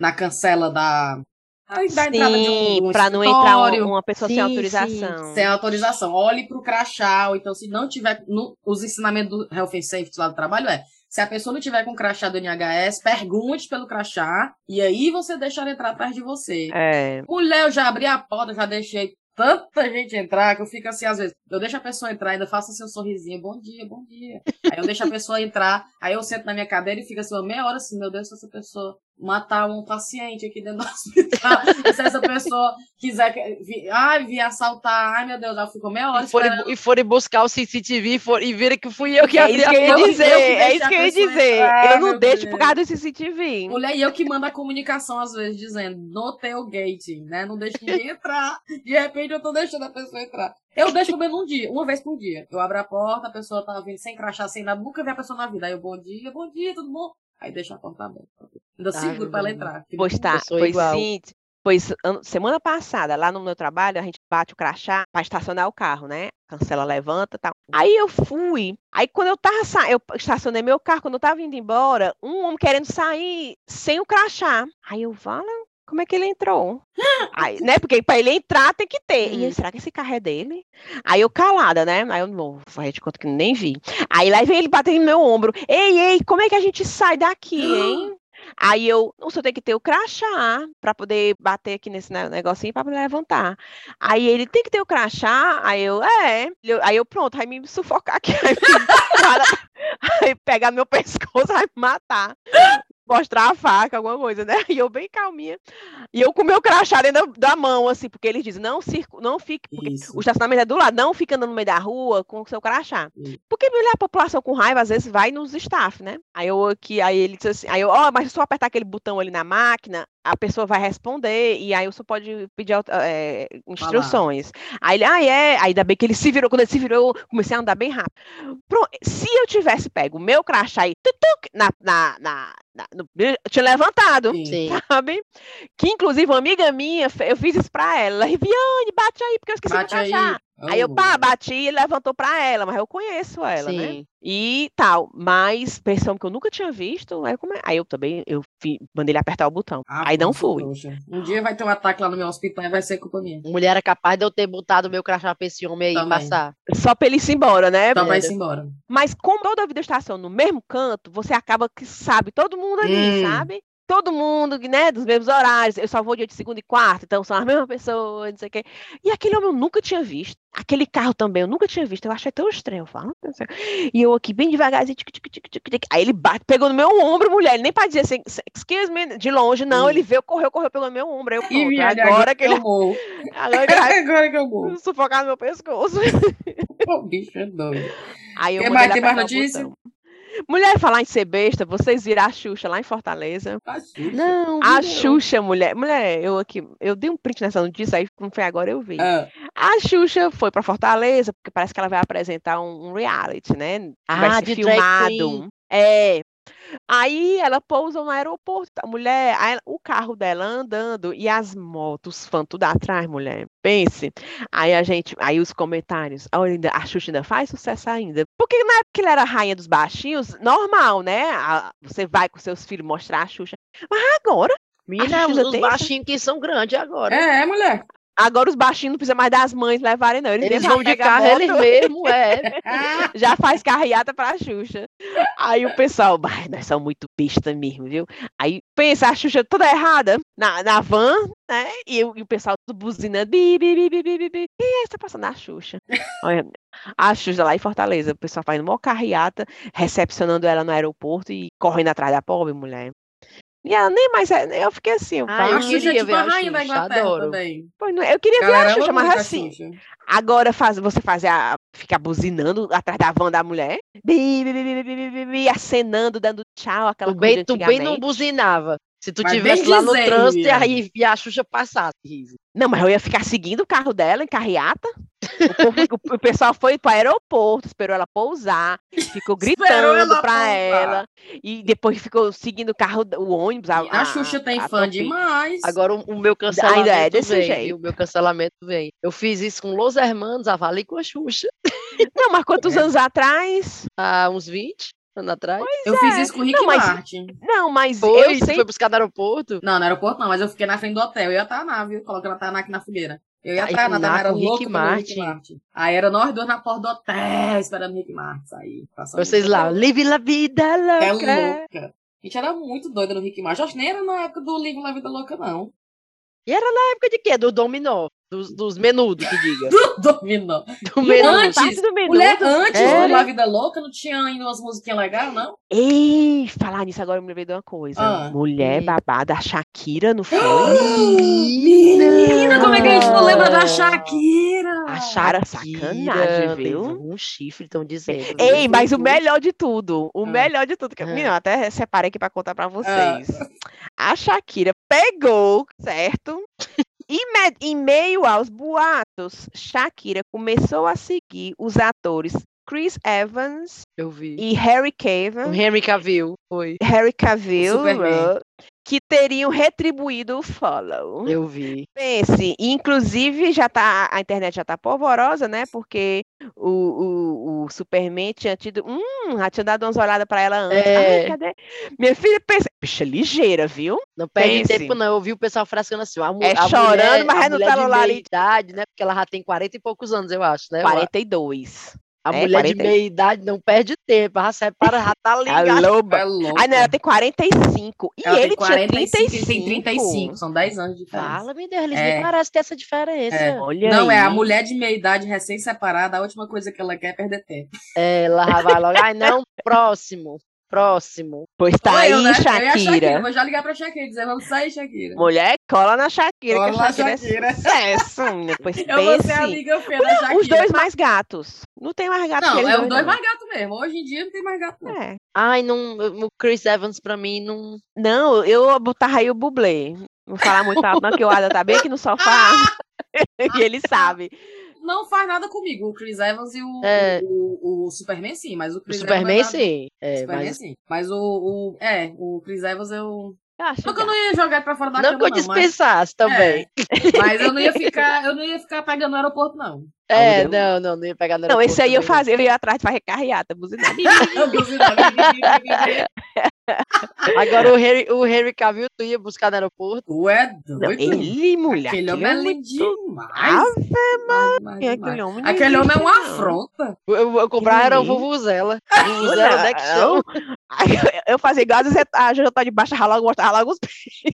Na cancela da, da entrada de um, sim, um pra não entrar um- uma pessoa Sim, sem sim. autorização. Sem autorização. Olhe pro crachá, ou então se não tiver. No, os ensinamentos do Health and Safety lá do trabalho é. Se a pessoa não tiver com crachá do NHS, pergunte pelo crachá e aí você deixa ela entrar atrás de você. É, Mulher, eu já abri a porta, já deixei tanta gente entrar que eu fico assim, às vezes, eu deixo a pessoa entrar, ainda faço assim um sorrisinho, bom dia, bom dia. Aí eu deixo a pessoa entrar, aí eu sento na minha cadeira e fico assim, uma meia hora assim, meu Deus, se essa pessoa matar um paciente aqui dentro do hospital, se essa pessoa quiser, que- vi, ai, vir assaltar, ai meu Deus, ela ficou meia hora E forem, e forem buscar o CCTV e, for, e viram que fui eu que é abri a que eu ia dizer, é isso que eu ia dizer. Eu não meu deixo por causa do CCTV. Mulher, e eu que mando a comunicação às vezes, dizendo, no tailgating, né? Não deixo ninguém entrar. De repente eu tô deixando a pessoa entrar. Eu deixo menos um dia, uma vez por dia. Eu abro a porta, a pessoa tá vindo sem crachá, sem nada, nunca vi a pessoa na vida. Aí eu, bom dia, bom dia, tudo bom? Aí deixo a porta aberta. Ainda Ai, seguro pra ela entrar. Pois tá, pois igual. sim. Pois semana passada, lá no meu trabalho, a gente bate o crachá pra estacionar o carro, né? Cancela, levanta e tal. Aí eu fui. Aí quando eu tava sa... eu estacionei meu carro, quando eu tava indo embora, um homem querendo sair sem o crachá. Aí eu, vala, como é que ele entrou? Aí, né? Porque pra ele entrar tem que ter. E Hum. será que esse carro é dele? Aí eu calada, né? Aí eu não, faz de conta que nem vi. Aí lá vem ele batendo no meu ombro. Ei, ei, como é que a gente sai daqui, hein? Aí eu, não, você tem que ter o crachá para poder bater aqui nesse ne- negocinho para levantar. Aí ele tem que ter o crachá. Aí eu, é. Aí eu, pronto, vai me sufocar aqui. Aí, me para- aí pegar meu pescoço, vai me matar. Mostrar a faca, alguma coisa, né? E eu bem calminha. E eu com o meu crachá dentro da, da mão, assim, porque eles dizem, não, circo, não fique, porque Isso. o estacionamento é do lado, não fica andando no meio da rua com o seu crachá. Isso. Porque mulher, a população com raiva, às vezes, vai nos staff, né? Aí eu aqui, aí ele disse assim, aí eu, ó, mas se eu apertar aquele botão ali na máquina, a pessoa vai responder, e aí você pode pedir eh, instruções. Aí ele, ah, é, aí ainda bem que ele se virou, quando ele se virou, eu comecei a andar bem rápido. Pronto, se eu tivesse pego o meu crachá aí, tutuc, na, na, na, na- no- eu tinha levantado Sim. Sabe? Que inclusive uma amiga minha, eu fiz isso pra ela. Riviane, bate aí, porque eu esqueci Bate crachá. Aí eu Oh, pá, bati e levantou pra ela, mas eu conheço ela, né? Sim. E tal, mas pessoa que eu nunca tinha visto, aí eu, come... aí eu também eu fi- mandei ele apertar o botão. ah, aí não eu fui. trouxa. Um dia vai ter um ataque lá no meu hospital e vai ser culpa minha. Mulher era capaz de eu ter botado meu crachá pra esse homem aí Também. passar. Só pra ele ir embora, né? Então vai Era. se embora. Mas como toda a vida estação no mesmo canto, você acaba que sabe todo mundo ali, Hum. sabe? Todo mundo, né, dos mesmos horários. Eu só vou dia de segunda e quarta, então são as mesmas pessoas, não sei o quê. E aquele homem eu nunca tinha visto. Aquele carro também eu nunca tinha visto. Eu achei tão estranho. Eu falo, e eu aqui bem devagarzinho. tic, tic, tic, tic, tic. Aí ele bate, pegou no meu ombro, mulher. Ele nem para dizer assim, excuse me, de longe, não. Ele veio, correu, correu pelo meu ombro. Aí eu, pronto, viado, agora que ele, eu agora que ele Agora que eu morro. sufocar no meu pescoço. O bicho é doido. Aí eu Tem mais- tem mais notícia? botão. Mulher, falar em ser besta, vocês viram a Xuxa lá em Fortaleza? Tá sujo. Não, A não. Xuxa, mulher. Mulher, eu aqui, eu dei um print nessa notícia, aí não foi agora, eu vi. Ah, A Xuxa foi pra Fortaleza, porque parece que ela vai apresentar um, um reality, né? que vai Ah, ser de drag filmado. queen. É. Aí ela pousou no aeroporto, a mulher, ela- o carro dela andando e as motos, fã tudo atrás, mulher. Pense. Aí a gente, aí os comentários, olha, ainda- a Xuxa ainda faz sucesso ainda. Porque na época que ela era a rainha dos baixinhos, normal, né? A- você vai com seus filhos mostrar a Xuxa. Mas agora, Menina, os, os baixinhos que são grandes agora. É, mulher. Agora os baixinhos não precisam mais das mães levarem, não. Eles, Eles vão de carro, eles mesmo, é. Já faz carreata pra Xuxa. Aí o pessoal, "Bah, nós somos muito besta mesmo, viu? Aí pensa a Xuxa toda errada na, na van, né? E, o- e o pessoal tudo buzinando, bi, bi, bi, bi, bi, bi, é que tá passando? A Xuxa. Olha, a Xuxa lá em Fortaleza, o pessoal fazendo uma carreata, recepcionando ela no aeroporto e correndo atrás da pobre mulher. Yeah, nem mais. Eu fiquei assim. Eu, ah, eu queria tipo, ver a Xuxa, da adoro. Também. Eu queria ver a Xuxa, mas assim. Xuxa. Agora faz, você fazer a. ficar buzinando atrás da van da mulher. Bi, bi, bi, bi, bi, bi, bi, acenando, dando tchau, aquela o coisa. Bem, tu bem não buzinava. Se tu Mas tivesse lá no trânsito e a, Viviane. e a Xuxa passasse. Não, mas eu ia ficar seguindo o carro dela em carreata. O, povo- o- pessoal foi para o aeroporto, esperou ela pousar, ficou gritando para ela, e depois ficou seguindo o carro, o ônibus. A, A, Xuxa tem a fã demais. Agora o, o meu cancelamento Ainda é desse vem. jeito. O meu cancelamento vem. Eu fiz isso com Los Hermanos, avali com a Xuxa. Não, mas quantos É. anos atrás? Há uns 20 anos atrás. eu fiz isso com o Rick Não, mas- Martin. Não, mas Foi, eu sempre. foi buscar no aeroporto. Não, no aeroporto não, mas eu fiquei na frente do hotel. Eu ia estar na, viu? Colocando a Tanak na fogueira. Eu ia Aí estar, a lá Tanak era o Rick pelo Rick Martin. Martin. Aí era nós dois na porta do hotel, esperando o Rick Martin sair. passando Vocês lá, live la vida É louca. louca. A gente era muito doida no Rick Martin. Acho que nem era na época do Livro La Vida Louca, não. E era na época de quê? Do dominó. Dos, dos menudos, que diga. Do E menudo. antes, do menudo. Mulher, antes Era. do La Vida Louca, não tinha ainda umas musiquinhas legais, não? Ei, falar nisso agora eu me lembrei de uma coisa. Ah. Mulher Hum. babada, a Shakira, não foi? Menina, como é que a gente não lembra da Shakira? A Cara, Shakira sacanagem, viu? Um chifre, estão dizendo. Ei, mas o melhor de tudo, o Ah. melhor de tudo, que Ah. eu até separei aqui pra contar pra vocês. A Shakira pegou, certo? E em meio aos boatos, Shakira começou a seguir os atores Chris Evans Eu vi. e Harry O Cavill, Henry Cavill, foi. Harry Cavill, Superman. Que teriam retribuído o follow. Eu vi. Pense, inclusive já tá, a internet já tá polvorosa, né? Porque o, o, o Superman tinha tido, hum, já tinha dado umas olhadas pra ela antes. É. Ai, cadê? Minha filha pensa, bicha ligeira, viu? Não perde Pense. tempo, não. Eu vi o pessoal frescando assim. A, É a chorando, mulher, mas a é no de celular meia idade, né? Porque ela já tem 40 e poucos anos, eu acho, né? 42. A é, mulher de 40. meia idade não perde tempo. Já separa, já tá A ligada. loba. É louca. Ai, não, ela tem 45. E Ela ele tem 45, tinha 35. ele tem 35. São 10 anos de diferença. Fala, meu Deus, eles É. nem parecem ter essa diferença. É. Olha Não, é a aí. mulher de meia idade recém-separada, a última coisa que ela quer é perder tempo. É, ela vai logo. Ai, não, próximo. Próximo. Pois tá aí, eu, né? Eu a Shakira. Shakira. Vou já ligar pra Shakira e dizer, vamos sair, Shakira. Mulher, cola na Shakira, Cola que a Shakira, Shakira. é sucesso. Pois Eu vou ser pense. amiga feia da Shakira. Os dois mais gatos. Não tem mais gato Não, que eles é os dois não. mais gatos mesmo. Hoje em dia não tem mais gato, não. É. Ai, não, o Chris Evans pra mim não. Não, eu botava aí o bublê. Não vou falar muito alto, não, que o Ada tá bem aqui no sofá. e ele sabe. Não faz nada comigo, o Chris Evans e o, É. o, o Superman sim, mas o O Chris Superman, Evans... é sim. É, Superman mas sim. Mas o, o... É, o Chris Evans eu... Acho Não que eu não ia jogar pra fora da não cama, que eu não, mas... dispensasse também. Mas eu não ia ficar... Eu não ia ficar pegando no aeroporto, não. É, Ai, meu não, não, não ia pegar no Não, esse aí eu fazia, eu ia atrás de fazer carreata, buzinar. Agora o Harry, o Harry Cavill, tu ia buscar no aeroporto. Tu é Não, doido? ele, mulher. Aquele homem é lindo demais. Ave é demais. aquele homem? não Aquele homem é uma afronta. Eu, eu, comprar era o. Vuvuzela. Vuvuzela, onde é que Não. chama? Aí eu- Eu fazia igual a Zé- a Jojo tá de baixo, rala logo, mostrava logo os peitos.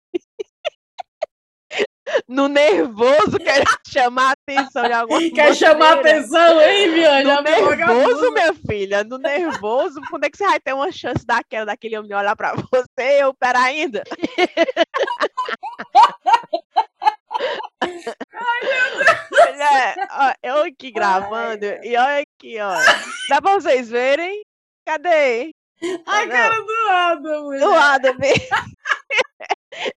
No nervoso, querendo chamar a atenção de alguma Quer chamar a atenção, hein, Viane? No nervoso, minha filha, no nervoso, quando é que você vai ter uma chance daquela, daquele homem olhar pra você? Eu, pera ainda. Mulher, ó, eu aqui gravando, e olha aqui, ó. Dá pra vocês verem? Cadê? A Não. cara do Adam, mulher. Do lado, vê.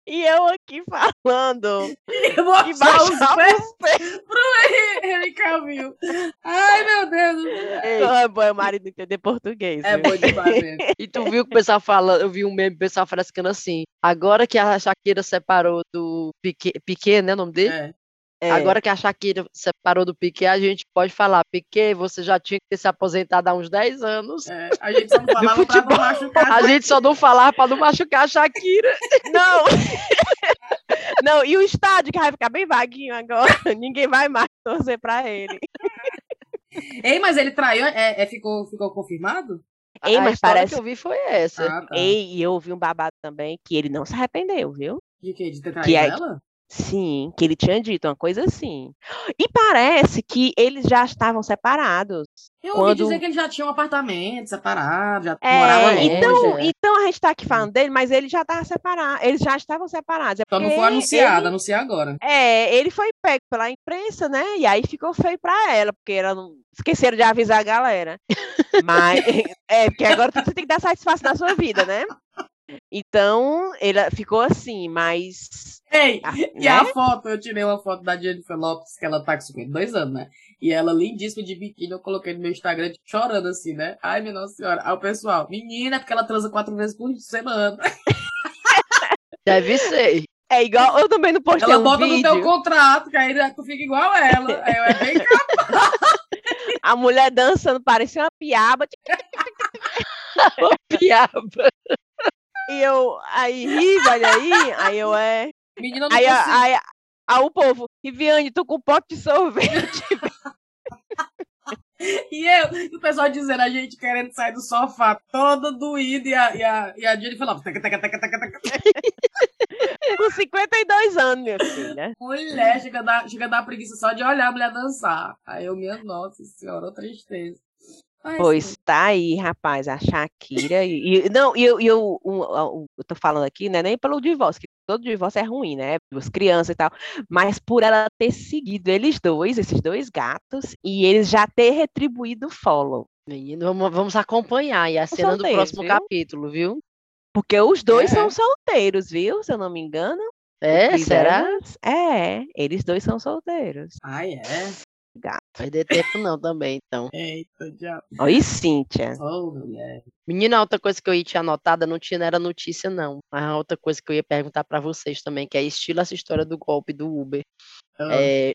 E eu aqui falando. Eu vou E achar os pés pro Henry Cavill. Ai, meu Deus. Ei, Ah, bom, é o marido entender português. É viu? bom demais mesmo. E tu viu que o pessoal fala, eu vi um meme, o pessoal frescando assim. Agora que a Shakira separou do Piquet, Piquet né, o nome dele? É. É. Agora que a Shakira separou do Piquet, a gente pode falar, Piquet, você já tinha que ter se aposentado há uns 10 anos. É, a gente só não falava pra não machucar. A gente só não falava pra não machucar a Shakira. Não, Não, e o estádio que vai ficar bem vaguinho agora. Ninguém vai mais torcer pra ele. Ei, mas ele traiu, é, é, ficou, ficou confirmado? Ei, a mas parece- que eu vi foi essa. Ah, tá. Ei, e eu ouvi um babado também que ele não se arrependeu, viu? De quê? De ter Que traído é- ela? Sim, que ele tinha dito uma coisa assim. E parece que eles já estavam separados. Eu ouvi Quando- dizer que ele já tinha um apartamento separado, já É, longe. então, é. então a gente tá aqui falando dele, mas ele já tava separado. Eles já estavam separados. É Só não foi anunciado, ele- anuncia agora. É, ele foi pego pela imprensa, né? E aí ficou feio pra ela, porque ela não esqueceram de avisar a galera. Mas é, porque agora você tem que dar satisfação na sua vida, né? Então, ele ficou assim, mas Ei, e né? a foto, eu tirei uma foto da Jennifer Lopes, que ela tá com 52 anos, né? E ela lindíssima de biquíni, eu coloquei no meu Instagram chorando assim, né? Ai, minha nossa senhora. Aí o pessoal, menina, é porque ela transa quatro vezes por semana. Deve ser. é igual eu também não postei Ela um bota no teu vídeo. contrato, que aí tu fica igual ela. Aí eu é bem A mulher dançando, parecia uma piaba. Piaba. E eu aí ri, olha aí, aí eu é. Menina, Aí, a- aí, aí o povo, Viviane, tô com um pote de sorvete. E eu, e o pessoal dizendo, a gente querendo sair do sofá todo doído e a, e a, e a Jennifer Lopes. taca, taca, taca, taca, taca. com 52 anos, minha filha. Mulher, chega a, dar, chega a dar preguiça só de olhar a mulher dançar. Aí eu, minha nossa senhora, tristeza. Mas, Pois tá aí, rapaz, a Shakira. E, e- não, e eu, e eu, um, um, eu tô falando aqui, né, nem pelo divórcio, que todo divórcio é ruim, né? Duas crianças e tal. Mas por ela ter seguido eles dois, esses dois gatos, e eles já ter retribuído o follow. Menino, vamos, vamos acompanhar e a cena do próximo viu? capítulo, viu? Porque os dois É. são solteiros, viu? Se eu não me engano. É, será? É, eles dois são solteiros. Ai, é. Gato. Perder tempo não também, então. Eita, diabo. Oi, Cíntia. Mulher. Menina, outra coisa que eu ia te anotada, não tinha, não era notícia, não. Mas a outra coisa que eu ia perguntar pra vocês também, que é estilo essa história do golpe do Uber. Ah, É,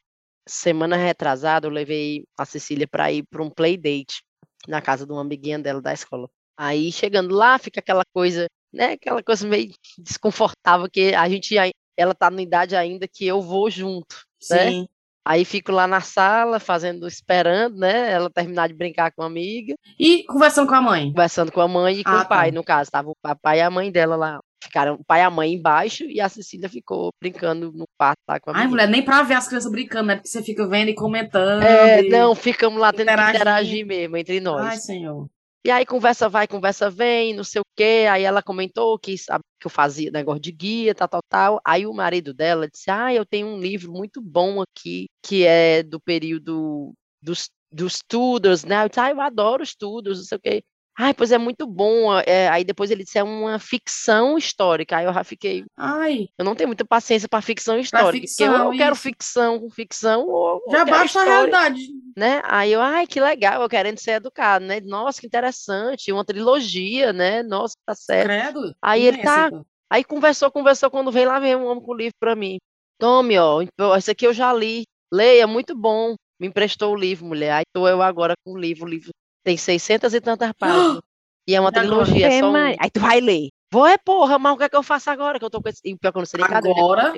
semana retrasada, eu levei a Cecília pra ir pra um playdate na casa de uma amiguinha dela da escola. Aí, chegando lá, fica aquela coisa, né? Aquela coisa meio desconfortável, que a gente, ela tá na idade ainda que eu vou junto. né? Aí fico lá na sala, fazendo, esperando, né? Ela terminar de brincar com a amiga, E conversando com a mãe? conversando com a mãe e com Ah, o pai, tá. no caso. Tava o papai e a mãe dela lá. Ficaram o pai e a mãe embaixo e a Cecília ficou brincando no quarto lá com a Ai, menina. mulher, nem pra ver as crianças brincando, né? Porque você fica vendo e comentando. É, e- não, ficamos lá tendo que interagir mesmo entre nós. Ai, senhor. E aí conversa vai, conversa vem, não sei o quê. Aí ela comentou que, que eu fazia negócio de guia, tal, tal, tal. Aí o marido dela disse: Ah, eu tenho um livro muito bom aqui, que é do período dos, dos Tudors, né? Eu disse, ah, eu adoro os Tudors, não sei o quê. Ai, pois é muito bom. é, aí depois ele disse, é uma ficção histórica. Aí eu já fiquei, Ai, eu não tenho muita paciência para ficção histórica. porque ficção, ou eu quero ficção com ficção, ou já basta a realidade. né? Aí eu, ai, que legal, eu querendo ser educado, né? Nossa, que interessante, uma trilogia, né? Nossa, tá certo. Credo. Aí ele é tá- esse, pô? Aí conversou, conversou, quando veio lá veio um homem com o livro pra mim. Tome, ó, então, esse aqui eu já li. Leia, muito bom. Me emprestou o livro, mulher. Aí tô eu agora com o livro. O livro tem 600 e tantas páginas. E é uma trilogia, é só um... Aí tu vai ler. Vou, é porra, mas o que é que eu faço agora? Que eu tô com esse... E pior que eu não sei nem né? Agora?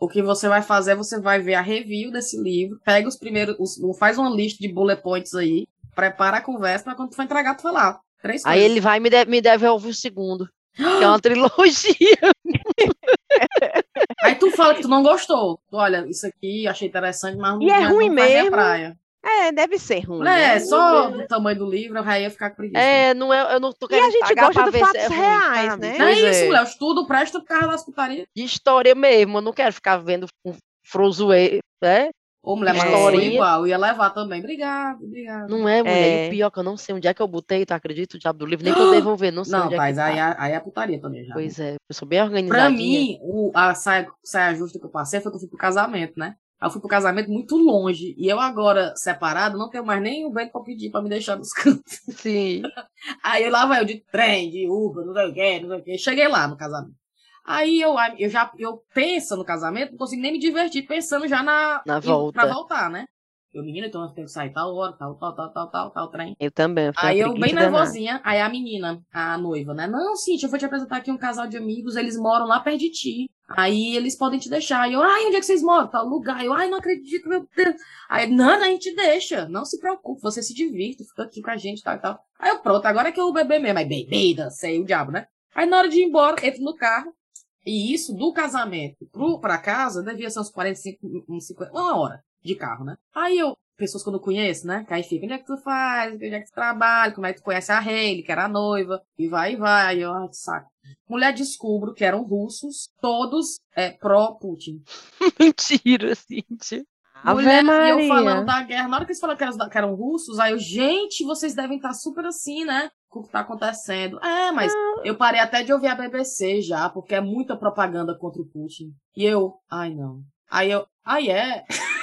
O que você vai fazer, você vai ver a review desse livro, pega os primeiros, os- faz uma lista de bullet points aí, prepara a conversa pra quando tu for entregar, tu falar. Três Aí coisas. ele vai e me, de... me devolve o segundo. Que é uma trilogia. Aí tu fala que tu não gostou. Olha, isso aqui achei interessante, mas não, E é mas ruim não mesmo. praia. É, deve ser ruim. É, né? só o tamanho do livro, aí eu ia ficar com preguiça. É, não é, eu não tô E querendo a gente gosta de fatos é reais, né? Não é isso, é. mulher. O estudo presta por causa das putarias. De história mesmo, eu não quero ficar vendo um Frozoe, né? Ô, mulher, mas É. igual. Eu ia levar também. Obrigado, obrigado. Não é, mulher. E É. o pior que eu não sei onde é que eu botei, tu acredita? O diabo do livro, nem pra eu devolver, não sei Não, onde é Thais, que aí, tá. é- aí é putaria também já. Pois é, eu sou bem organizadinha. Pra mim, o, a saia, saia justa que eu passei foi que eu fui pro casamento, né? Aí eu fui pro casamento muito longe. E eu agora, separado, não tenho mais nem o vento pra pedir pra me deixar nos cantos. Sim. Aí lá vai eu de trem, de Uber, não sei o que, não sei o que. Cheguei lá no casamento. Aí eu, eu já eu penso no casamento, não consigo nem me divertir pensando já na, Na volta. pra voltar, né? Eu, menina, então eu tenho que sair tal hora, tal, tal, tal, tal, tal, tal, trem. Eu também. Eu aí eu, bem nervosinha, aí a menina, a noiva, né? Não, Cintia, eu vou te apresentar aqui um casal de amigos, eles moram lá perto de ti. Aí eles podem te deixar. Aí eu, ai, onde é que vocês moram? Tal lugar. Eu, ai, não acredito, meu Deus. Aí, não, a gente deixa. Não se preocupe, você se divirta, fica aqui com a gente, tal e tal. Aí eu, pronto, agora é que eu bebê mesmo. Aí, bebida, sei o diabo, né? Aí na hora de ir embora, entro no carro. E isso, do casamento pro, pra casa, devia ser uns 45, uns 50, uma hora de carro, né? Aí eu, pessoas que eu não conheço, né? Que aí fica, onde é que tu faz? Onde é que tu trabalha? Como é que tu conhece a Hayley, que era a noiva? E vai e vai. Aí eu, saco. Mulher, descubro que eram russos, todos é, pró-Putin. Mentira, Cintia. Mulher, e eu falando da guerra. Na hora que eles falaram que eram, que eram russos, aí eu, gente, vocês devem estar super assim, né? Com o que tá acontecendo. É, mas ah. eu parei até de ouvir a BBC já, porque é muita propaganda contra o Putin. E eu, ai não. Aí eu, ai é.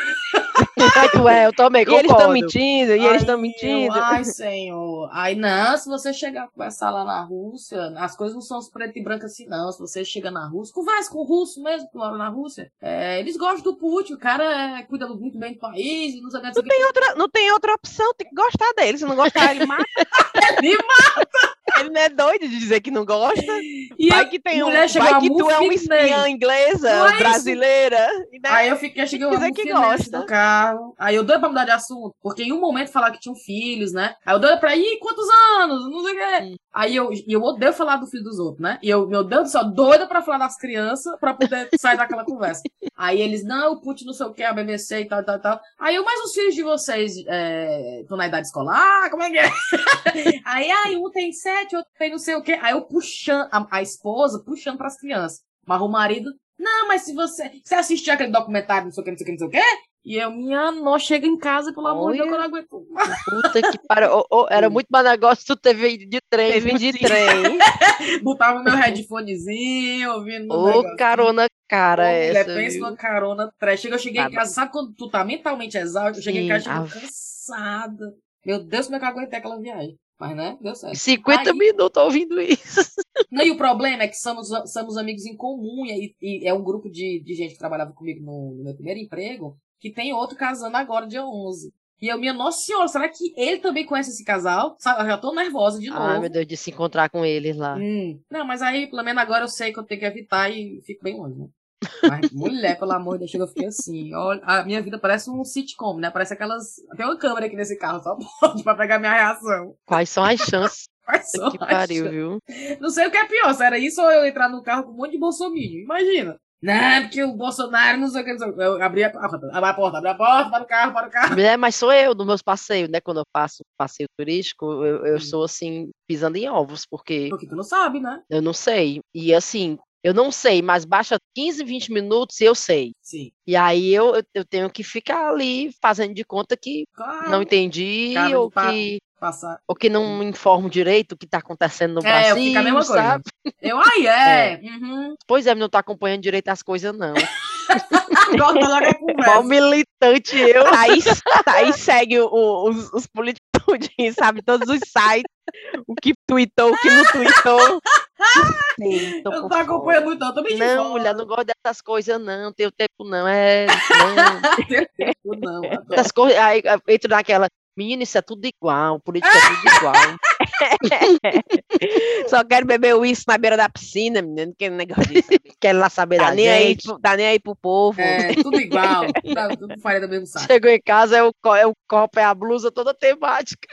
Ué, eu também concordo. E eles estão mentindo, e eles estão mentindo. ai, senhor. Aí, não, se você chegar a conversar lá na Rússia, as coisas não são preto e branco assim, não. Se você chega na Rússia, conversa com o russo mesmo, que mora na Rússia. É, eles gostam do Putin, o cara é, cuida muito bem do país, não sabe não tem outra Não tem outra opção, tem que gostar dele. Se não gostar, ele mata. ele mata! Ele não é doido de dizer que não gosta. E vai que tem mulher um, vai que tu é uma espiã inglesa, é brasileira. Né? Aí eu fiquei, cheguei uma que gosta. no carro. Aí eu dei pra mudar de assunto, porque em um momento falar que tinham filhos, né? Aí eu dei pra ir, quantos anos? Não sei o quê. Hum. Aí eu, eu odeio falar do filho dos outros, né? E eu, meu Deus do céu, doida pra falar das crianças pra poder sair daquela conversa. Aí eles, não, o Putin não sei o que, a BBC e tal, tal, tal. Aí eu, mas os filhos de vocês estão é, na idade escolar? Como é que é? aí, aí, um tem sete, outro tem não sei o que. Aí eu puxando, a, a esposa puxando pras crianças. Mas o marido, não, mas se você, você assistiu aquele documentário, não sei o que, não sei o que, não sei o que, e eu, minha nossa, chega em casa, pelo amor de Deus, eu não aguento. Puta que pariu. Oh, oh, era muito mais negócio tu ter vindo de trem. Teve de trem. Botava meu headphonezinho, ouvindo. Ô, oh, carona cara Ô, essa. Mulher, pensa numa carona trash. Chega, eu cheguei em casa, sabe quando tu tá mentalmente exausto? Eu cheguei Sim, em casa, a... cansada. Meu Deus, como é que eu aguentei aquela viagem? Mas, né, deu certo. 50 Aí... minutos ouvindo isso. Não, e o problema é que somos, somos amigos em comum, e, e é um grupo de, de gente que trabalhava comigo no, no meu primeiro emprego, que tem outro casando agora, dia 11. E eu, minha nossa senhora, será que ele também conhece esse casal? Eu já tô nervosa de novo. Ah, meu Deus, de se encontrar com eles lá. Hum. Não, mas aí, pelo menos agora eu sei que eu tenho que evitar e fico bem longe, né? Mas, mulher, pelo amor de Deus, eu fiquei assim. Olha, a minha vida parece um sitcom, né? Parece aquelas. Tem uma câmera aqui nesse carro, só pode pra pegar minha reação. Quais são as chances? Quais são que pariu, viu? Não sei o que é pior, se era isso ou eu entrar no carro com um monte de bolsominion. Imagina. Não, porque o Bolsonaro não sei o que. Eu abri a, a, a porta, abri a porta, para o carro, para o carro. É, mas sou eu nos meus passeios, né? Quando eu faço passeio turístico, eu, eu hum. sou assim, pisando em ovos, porque. Porque tu não sabe, né? Eu não sei. E assim, eu não sei, mas baixa 15, 20 minutos e eu sei. Sim. E aí eu, eu tenho que ficar ali fazendo de conta que claro. não entendi Cara, ou que passar. ou que não informo direito o que está acontecendo no é, Brasil, fica a mesma sabe? Coisa. Eu, ai, é. é. Uhum. Pois é, não tá acompanhando direito as coisas, não. Corta logo a conversa. Qual militante eu. Aí, aí segue o, os, os políticos, sabe? Todos os sites, o que tweetou, o que não tweetou. Eu não tô acompanhando muito, não. Tô bem Não, mulher, não gosto dessas coisas, não. Tenho tempo, não. É. Não. Tenho tempo, não. Essas coisas. Aí entro naquela. Menina, isso é tudo igual. Política é tudo igual. Só quero beber uísque na beira da piscina, menino. Que negócio disso. Quero lá saber tá da nem gente. Aí, tá nem aí pro povo. É, tudo igual. Tá, tudo faria do mesmo saco. Chegou em casa, é o, é o copo, é a blusa toda temática.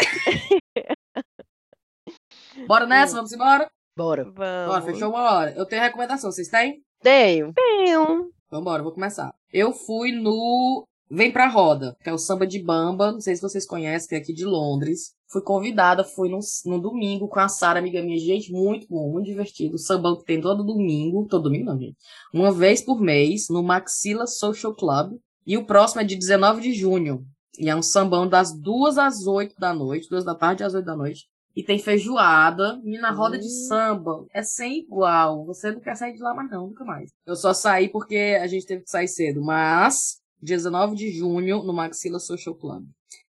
Bora nessa, vamos embora? Bora. Vamos. Bora, fechou uma hora. Eu tenho recomendação, vocês têm? Tenho. Tenho. Então bora, vou começar. Eu fui no Vem Pra Roda, que é o samba de bamba, não sei se vocês conhecem, que é aqui de Londres. Fui convidada, fui no, no domingo com a Sara, amiga minha. Gente, muito bom, muito divertido. O sambão que tem todo domingo, todo domingo não, gente. Uma vez por mês, no Maxilla Social Club. E o próximo é de 19 de junho. E é um sambão das duas às oito da noite, duas da tarde às oito da noite. E tem feijoada e na roda de hum. samba. É sem igual. Você não quer sair de lá mais não, nunca mais. Eu só saí porque a gente teve que sair cedo. Mas, 19 de junho, no Maxilla Social Club.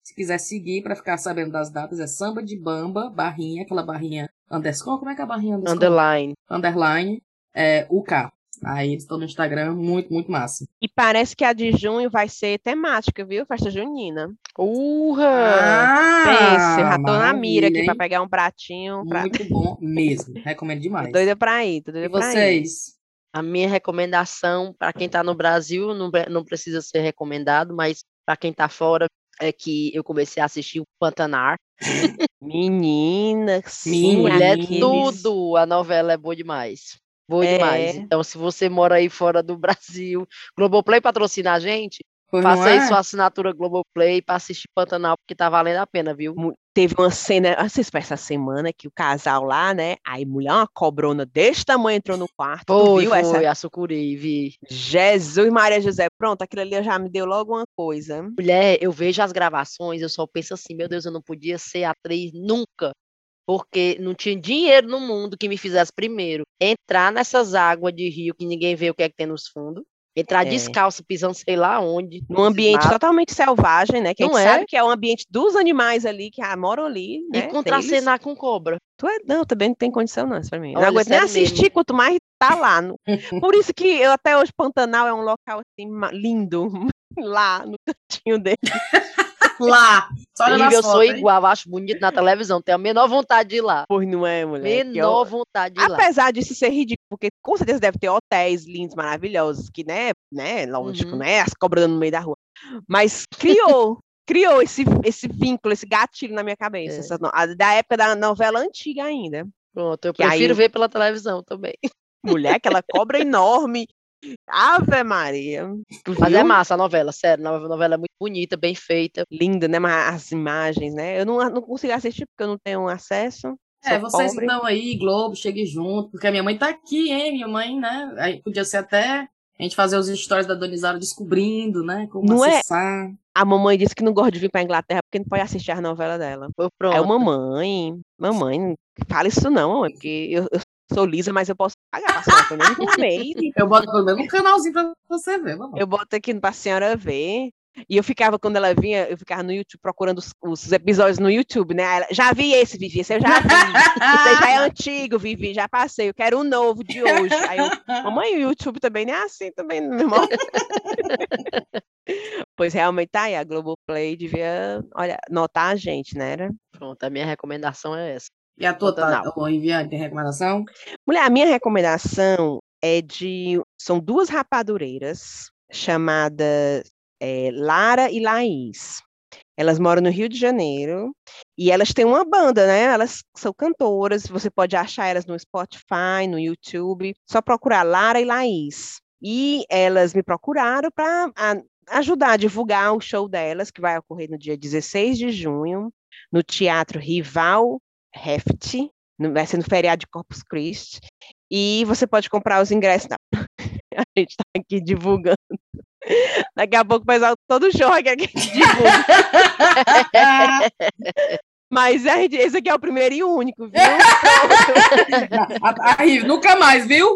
Se quiser seguir para ficar sabendo das datas, é samba de bamba, barrinha, aquela barrinha underscore. Como é que é a barrinha underscore? Underline. Underline, é, UK. Aí estão no Instagram, muito, muito massa. E parece que a de junho vai ser temática, viu? Festa junina. Urra! Ah, Pense, já tô na mira aqui pra hein? pegar um pratinho. Pra... Muito bom mesmo. Recomendo demais. Doida pra ir, tô E doida pra ir. vocês? A minha recomendação para quem está no Brasil não, não precisa ser recomendado, mas para quem está fora é que eu comecei a assistir o Pantanar. Menina, sim, Mulher, Aqueles- tudo! A novela é boa demais. Boa É. demais. Então, se você mora aí fora do Brasil, Globoplay patrocina a gente, não faça aí é? sua assinatura Globoplay para assistir Pantanal, porque tá valendo a pena, viu? Teve uma cena, vocês essa semana que o casal lá, né? Aí mulher, uma cobrona desse tamanho entrou no quarto. tu Foi, viu foi, essa? a Sucuri, vi. Jesus Maria José, pronto, aquilo ali já me deu logo uma coisa. Mulher, eu vejo as gravações, eu só penso assim, meu Deus, eu não podia ser atriz nunca, porque não tinha dinheiro no mundo que me fizesse primeiro entrar nessas águas de rio que ninguém vê o que é que tem nos fundos, entrar É. descalço, pisando sei lá onde, Num ambiente nada, totalmente selvagem, né? Que a Não gente é? sabe que é o ambiente dos animais ali, que ah, moram ali, e né? contracenar com cobra. Tu é... Não, também não tem condição não, isso pra mim. Eu não Olha, aguento nem sério mesmo. assistir, quanto mais tá lá. no- Por isso que eu até hoje Pantanal é um local assim lindo, lá no cantinho dele. Lá. Só olha eu sou fotos, hein? igual, acho bonito na televisão, tenho a menor vontade de ir lá. Pois não é, mulher? Que Menor eu- vontade de ir lá. Apesar disso ser ridículo, porque com certeza deve ter hotéis lindos, maravilhosos, que, né, né, lógico, Uhum. né, as cobras no meio da rua. Mas criou, criou esse, esse vínculo, esse gatilho na minha cabeça, É. essa a- da época da novela antiga ainda. Pronto, eu aí prefiro eu- ver pela televisão também. Mulher, aquela cobra enorme. Ave Maria. Mas é massa a novela, sério, a novela é muito bonita, bem feita. Linda, né? Mas as imagens, né? Eu não, não consigo assistir porque eu não tenho acesso. É, vocês pobre. estão aí, Globo, chegue junto, porque a minha mãe tá aqui, hein? Minha mãe, né? Aí podia ser até a gente fazer os stories da Donizara descobrindo, né? Como Não é? acessar. A mamãe disse que não gosta de vir pra Inglaterra porque não pode assistir as novelas dela. Foi pronto. eu, mamãe, mamãe, fala isso não, mamãe, porque eu, eu sou lisa, mas eu posso pagar pra senhora pelo menos um mês. Eu boto pelo menos um canalzinho pra você ver, mamãe. Eu boto aqui pra senhora ver. E eu ficava, quando ela vinha, eu ficava no YouTube procurando os, os episódios no YouTube, né? Ela, já vi esse, Vivi, esse eu já vi. Esse aí já é antigo, Vivi, já passei. Eu quero um novo de hoje. Aí eu, mamãe, o YouTube também não é assim, também, meu irmão. pois realmente tá aí, a Globoplay devia, olha, notar a gente, né? Era? Pronto, a minha recomendação é essa. E a tua, tá, ô, Riviane, tem recomendação? Mulher, a minha recomendação é de. São duas rapadureiras chamadas eh, Lara e Laís. Elas moram no Rio de Janeiro e elas têm uma banda, né? Elas são cantoras, você pode achar elas no Spotify, no YouTube, só procurar Lara e Laís. E elas me procuraram para ajudar a divulgar o show delas, que vai ocorrer no dia 16 de junho, no Teatro Rival Heft, vai ser no feriado de Corpus Christi. E você pode comprar os ingressos. Não. A gente está aqui divulgando. Daqui a pouco o pessoal todo show aqui, aqui divulga. Mas a gente- esse aqui é o primeiro e único, viu? a, a Rivi, nunca mais, viu?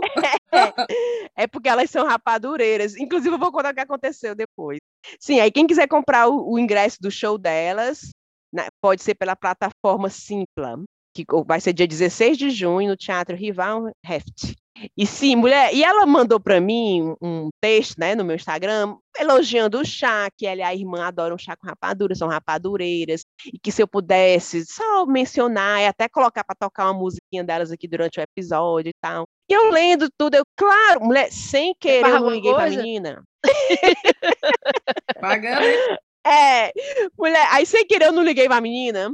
É porque elas são rapadureiras. Inclusive, eu vou contar o que aconteceu depois. Sim, aí quem quiser comprar o, o ingresso do show delas, né, pode ser pela plataforma Simpla, que vai ser dia 16 de junho no Teatro Rival Heft. E sim, mulher, e ela mandou para mim um texto, né, no meu Instagram, elogiando o chá, que ela e a irmã adoram chá com rapadura, são rapadureiras, e que se eu pudesse só mencionar e até colocar para tocar uma musiquinha delas aqui durante o episódio e tal. E eu lendo tudo, eu, claro, mulher, sem querer, eu liguei pra menina. Pagando? É, mulher, aí sem querer eu não liguei pra menina.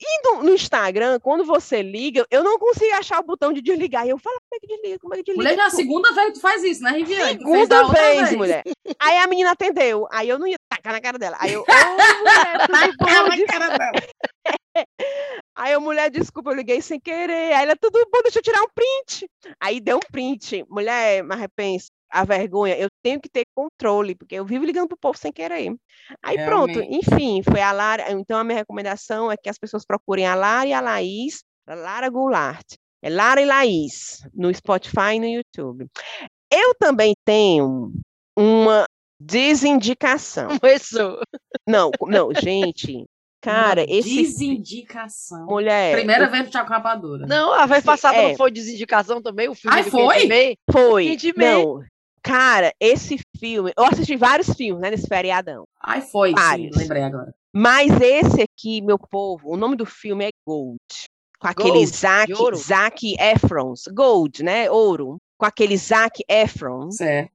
E no, no Instagram, quando você liga, eu não consigo achar o botão de desligar. E eu falo, como é que desliga? Como é que desliga? Mulher, já é a Tu- segunda vez que tu faz isso, né, Riviane? Segunda outra vez, mulher. Aí a menina atendeu. Aí eu não ia tacar na cara dela. Aí eu, ô, mulher, tudo bom? Na cara dela. Aí a mulher, desculpa, eu liguei sem querer. Aí ela, tudo bom, deixa eu tirar um print. Aí deu um print. Mulher, mas repensa, a vergonha, eu tenho que ter controle, porque eu vivo ligando pro povo sem querer. Aí pronto, Realmente. enfim, foi a Lara. Então a minha recomendação é que as pessoas procurem a Lara e a Laís, a Lara Goulart. É Lara e Laís, no Spotify e no YouTube. Eu também tenho uma desindicação. Começou. Não, não, gente, Cara, Uma esse. Desindicação. Mulher. Primeira vez no Thiago Rapadura. Não, a vez passada é. não foi desindicação também, o filme Ai, foi? Foi. Não. Cara, esse filme. Eu assisti vários filmes, né, nesse feriadão. Ai, foi, sim, Vários. lembrei agora. Mas esse aqui, meu povo, o nome do filme é Gold. Com aquele Gold, Zac. Zac Efrons. Gold, né? Ouro. Com aquele Zac Efrons. Certo.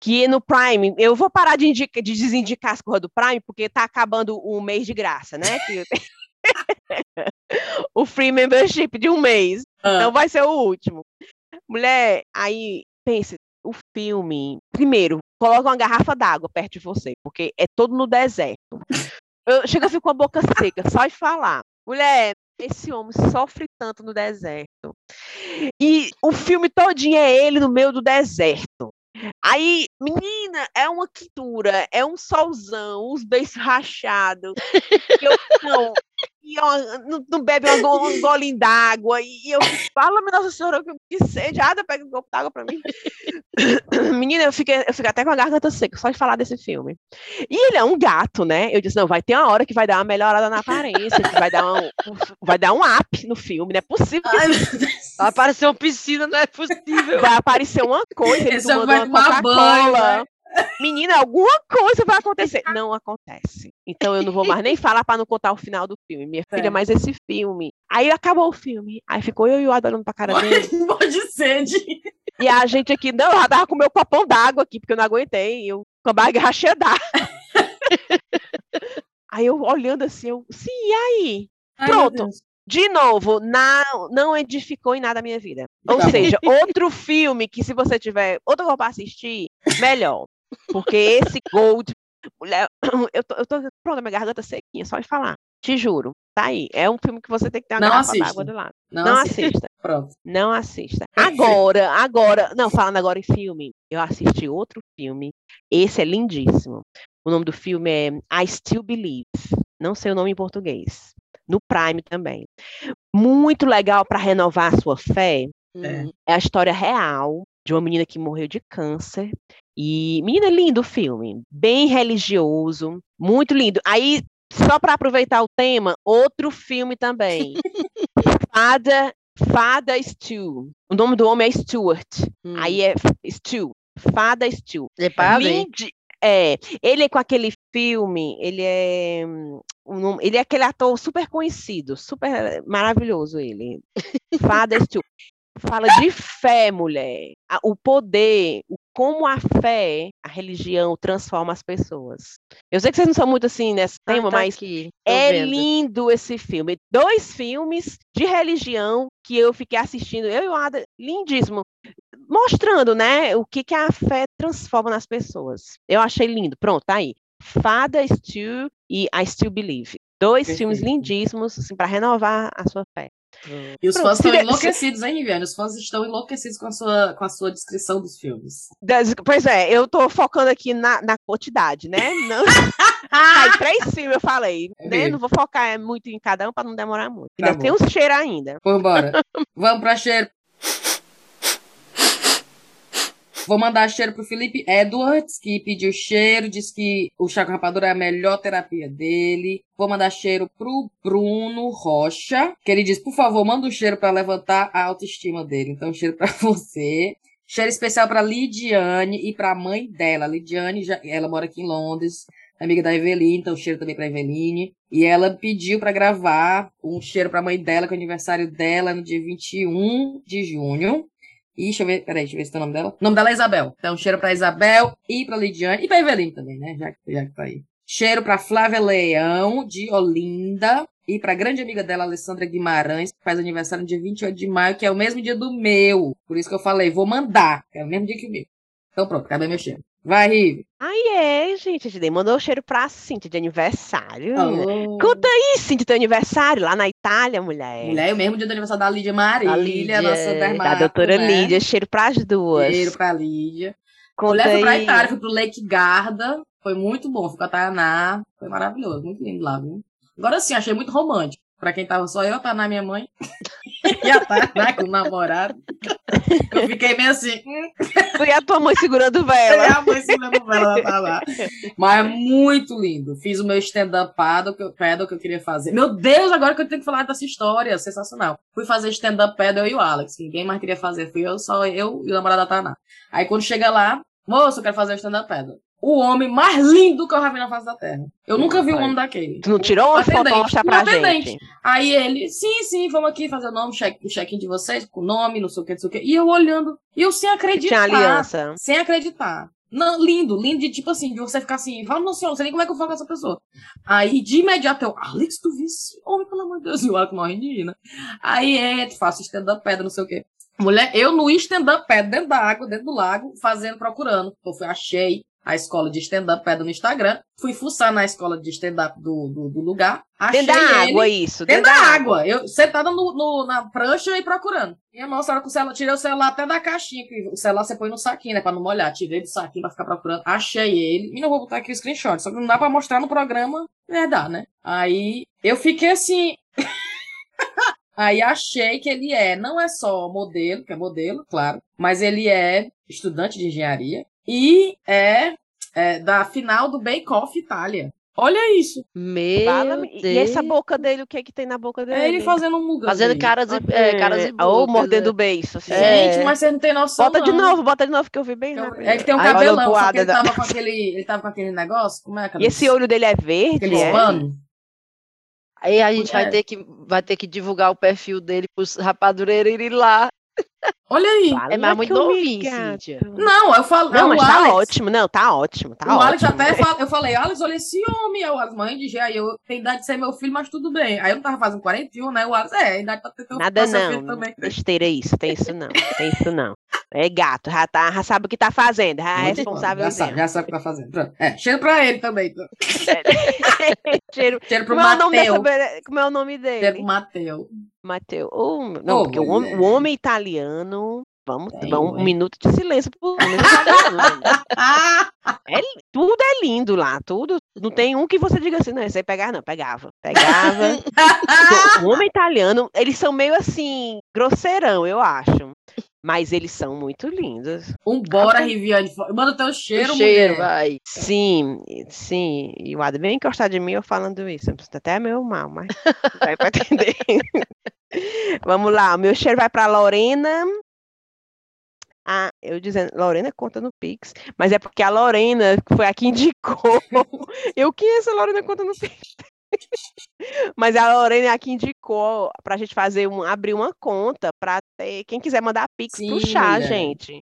Que no Prime, eu vou parar de, indica- de desindicar as coisas do Prime, porque tá acabando o mês de graça, né? O free membership de um mês. Ah, Então vai ser o último. Mulher, aí pense, o filme. Primeiro, coloca uma garrafa d'água perto de você, porque é todo no deserto. Eu chego com a boca seca, só de falar. Mulher, esse homem sofre tanto no deserto. E o filme todinho é ele no meio do deserto. Aí, menina, é uma quintura, é um solzão, uns beijos rachados. Eu, não, e ó, não, não bebe go- um golinho d'água. E eu fala, minha Nossa Senhora, que, que sede, Ada, pega um copo d'água pra mim. Menina, eu fiquei, eu fiquei até com a garganta seca, só de falar desse filme. E ele é um gato, né? Eu disse, não, vai ter uma hora que vai dar uma melhorada na aparência, que vai dar um, um- vai dar um up no filme, não é possível que Ai. Vai aparecer uma piscina, não é possível. vai aparecer uma coisa, ele vai uma Coca-Cola. Menina, alguma coisa vai acontecer. Não acontece. Então eu não vou mais nem falar para não contar o final do filme. Minha filha, Certo. mas esse filme. Aí acabou o filme. Aí ficou eu e o Ada olhando pra cara dele. Morre de sede. E a gente aqui, não, eu já tava com meu copão d'água aqui, porque eu não aguentei. Eu com a barriga cheia. Aí eu olhando assim, eu, sim, e aí? Ai, Pronto. De novo, não, não edificou em nada a minha vida. Ou Tá bom. seja, outro filme que se você tiver outra coisa pra assistir, melhor. Porque esse Gold, mulher, eu tô, eu tô pronto, minha garganta sequinha, só de falar. Te juro, tá aí. É um filme que você tem que ter uma Não garrafa d'água do lado. Não, Não assista. assista. Pronto. Não assista. Agora, agora, não, falando agora em filme, eu assisti outro filme. Esse é lindíssimo. O nome do filme é I Still Believe. Não sei o nome em português. No Prime também. Muito legal para renovar a sua fé. Hum. É a história real de uma menina que morreu de câncer. E, menina, lindo o filme. Bem religioso. Muito lindo. Aí, só para aproveitar o tema, outro filme também. Fada, Fada Stu. O nome do homem é Stuart. Hum. Aí é Stu. Fada Stu. É É, ele é com aquele filme, ele é nome- ele é aquele ator super conhecido, super maravilhoso ele. Fada Stu. Fala de fé, mulher. O poder, o como a fé, a religião transforma as pessoas. Eu sei que vocês não são muito assim nesse Ah, tema, tá mas aqui, é vendo. lindo esse filme. Dois filmes de religião que eu fiquei assistindo, eu e o Ada, lindíssimo. Mostrando, né, o que, que a fé transforma nas pessoas. Eu achei lindo. Pronto, tá aí. Fada Still e I Still Believe. Dois filmes Perfeito. lindíssimos, assim, para renovar a sua fé. E os Pronto, fãs estão se- enlouquecidos, hein, Viviane? Os fãs estão enlouquecidos com a sua, com a sua descrição dos filmes. Das- pois é, eu tô focando aqui na, na quantidade, né? Não, tá aí três filmes, eu falei. É né? Não vou focar muito em cada um para não demorar muito. Tá Ainda tem bom. uns cheiros ainda. Por bora. Vamos pra cheiro. Vou mandar cheiro pro Felipe Edwards, que pediu cheiro, disse que o Chaco Rapadura é a melhor terapia dele. Vou mandar cheiro pro Bruno Rocha, que ele diz, por favor, manda um cheiro pra levantar a autoestima dele. Então, cheiro pra você. Cheiro especial pra Lidiane e pra mãe dela. Lidiane, já, ela mora aqui em Londres, amiga da Eveline, então cheiro também pra Eveline. E ela pediu pra gravar um cheiro pra mãe dela, que é o aniversário dela no dia 21 de junho. E deixa eu ver, peraí, deixa eu ver se tem o nome dela. O nome dela é Isabel. Então, cheiro pra Isabel e pra Lidiane e pra Eveline também, né? Já, já que tá aí. Cheiro pra Flávia Leão, de Olinda. E pra grande amiga dela, Alessandra Guimarães, que faz aniversário no dia 28 de maio, que é o mesmo dia do meu. Por isso que eu falei, vou mandar, é o mesmo dia que o meu. Então pronto, acabei meu cheiro. Vai, Rive. Ai, é, gente. A gente mandou o cheiro pra Cintia de aniversário. Alô. Conta aí, Cintia, teu aniversário lá na Itália, mulher. Mulher, o mesmo dia do aniversário da Lídia Marília, Da Lídia, nossa dermato, da doutora né? Lídia. Cheiro pras duas. Cheiro pra Lídia. Conta Mulher foi pra aí. Itália, fui pro Lake Garda. Foi muito bom. Fui com a Tayaná. Foi maravilhoso. Muito lindo lá, viu? Agora sim, achei muito romântico. Pra quem tava só eu, a Tayaná, minha mãe. e a Tainá com o namorado. Eu fiquei meio assim. Hum. E a tua mãe segurando vela. a mãe segurando vela da Tainá. Mas é muito lindo. Fiz o meu stand-up paddle que, eu- paddle que eu queria fazer. Meu Deus, agora que eu tenho que falar dessa história. Sensacional. Fui fazer stand-up paddle eu e o Alex. Ninguém mais queria fazer. Fui eu, só eu e o namorado da Tainá. Aí quando chega lá, moço, eu quero fazer o stand-up paddle. O homem mais lindo que eu já vi na face da terra. Eu nunca vi um homem daquele. Tu não tirou uma foto pra mostrar pra atendente. gente? Aí ele, sim, sim, vamos aqui fazer o nome, check, o check-in de vocês, com o nome, não sei o que, não sei o que. E eu olhando, e eu sem Tinha acreditar. aliança. Sem acreditar. Não, lindo, lindo, de tipo assim, de você ficar assim, fala, não senhor, não sei nem como é que eu falo com essa pessoa. Aí, de imediato, eu, Alex, tu viu esse homem, pelo amor de Deus, e o Alex morrendo de né? Aí, é, faço stand-up pedra, não sei o quê. Mulher, eu no stand-up pedra, dentro da água, dentro do lago, fazendo, procurando. Eu fui, achei a escola de stand-up pedra no Instagram, fui fuçar na escola de stand-up do, do, do lugar, achei Dentro da ele, água, isso. Dentro da água. Eu sentada no, no- na prancha e procurando. Minha nossa, hora que o celular, tirei o celular até da caixinha, que o celular você põe no saquinho, né? Pra não molhar. Tirei do saquinho pra ficar procurando. Achei ele. E não vou botar aqui o screenshot. Só que não dá pra mostrar no programa. É, dá, né? Aí eu fiquei assim. Aí achei que ele é, não é só modelo, que é modelo, claro, mas ele é estudante de engenharia e é, é da final do Bake Off Itália. Olha isso. Meu. Deus. E essa boca dele, o que que tem na boca dele? É ele fazendo um lugar. Fazendo caras e, é, caras e Ou mordendo é. o beiço. assim. Gente, É. mas você não tem noção. Bota de não. novo, bota de novo, que eu vi bem rápido. É que tem um Ai, cabelão, a só que ele tava com aquele. Ele tava com aquele negócio. Como é, E esse olho dele é verde, Aquele é? pano. Aí a gente É. vai ter, que, vai ter que divulgar o perfil dele pros rapadureiros irem lá. Olha aí. Fala É, mas que muito novinho, humilhado. Cíntia. Não, eu falo. Não, o mas tá Alex, ótimo. Não, tá ótimo, tá o Alex ótimo. até fala, eu falei, Alex, olha esse homem, é o Alex, mãe de aí eu tenho idade de ser meu filho, mas tudo bem. Aí eu não tava fazendo 41, né? O Alex, é, idade pra ter teu Nada não, filho também. besteira isso, tem isso não, tem isso não. É gato, já, tá, já sabe o que tá fazendo, já é responsável. Já sabe, já sabe o que tá fazendo. Pronto. É, cheiro pra ele também. então. Cheiro. Cheiro pro Como é, o nome como é o nome Cheiro dele? pro Mateu. Mateu. Oh, não, Ô, porque o homem, o homem italiano. Vamos, ué. um minuto de silêncio. Ah! É tudo é lindo lá, tudo. Não tem um que você diga assim, não, esse aí pegar, não, pegava. Pegava. O homem italiano, eles são meio assim, grosseirão, eu acho. Mas eles são muito lindos. Um bora, Riviane. Manda o teu cheiro, o cheiro, mulher. vai. Sim, sim. E o Adam bem encostar de mim eu falando isso. Até meio mal, mas vai pra entender. Vamos lá, o meu cheiro vai pra Lorena. Ah, eu dizendo, Lorena conta no Pix, mas é porque a Lorena foi a que indicou. Eu conheço a Lorena conta no Pix. Mas a Lorena é a que indicou pra gente fazer um, abrir uma conta pra ter, quem quiser mandar Pix pro Sim, chá, mulher. gente.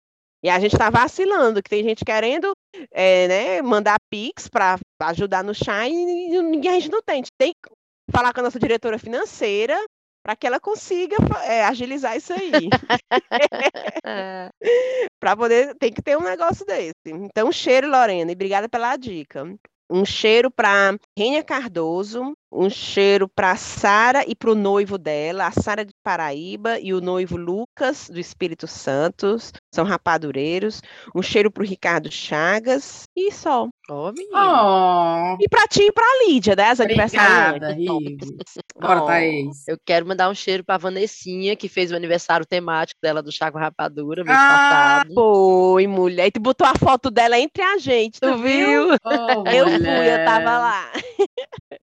E a gente tá vacilando, que tem gente querendo é, né, mandar Pix para ajudar no chá e, e a gente não tem. A gente tem que falar com a nossa diretora financeira para que ela consiga é, agilizar isso aí. É. para poder, tem que ter um negócio desse. Então, cheiro, Lorena, e obrigada pela dica. Um cheiro para Rênia Cardoso, um cheiro para Sara e para o noivo dela, a Sara Paraíba e o noivo Lucas do Espírito Santo, são rapadureiros. Um cheiro para o Ricardo Chagas e só. Ó, menino. Oh, E para ti e para Lídia, né, as aniversariantes. Bora, Oh. Thaís. Eu quero mandar um cheiro pra Vanessinha, que fez o aniversário temático dela do Chaco Rapadura mês Ah, passado. Foi, mulher. E tu botou a foto dela entre a gente, tu, Tu viu? Oh, Eu fui, eu mulher. tava lá.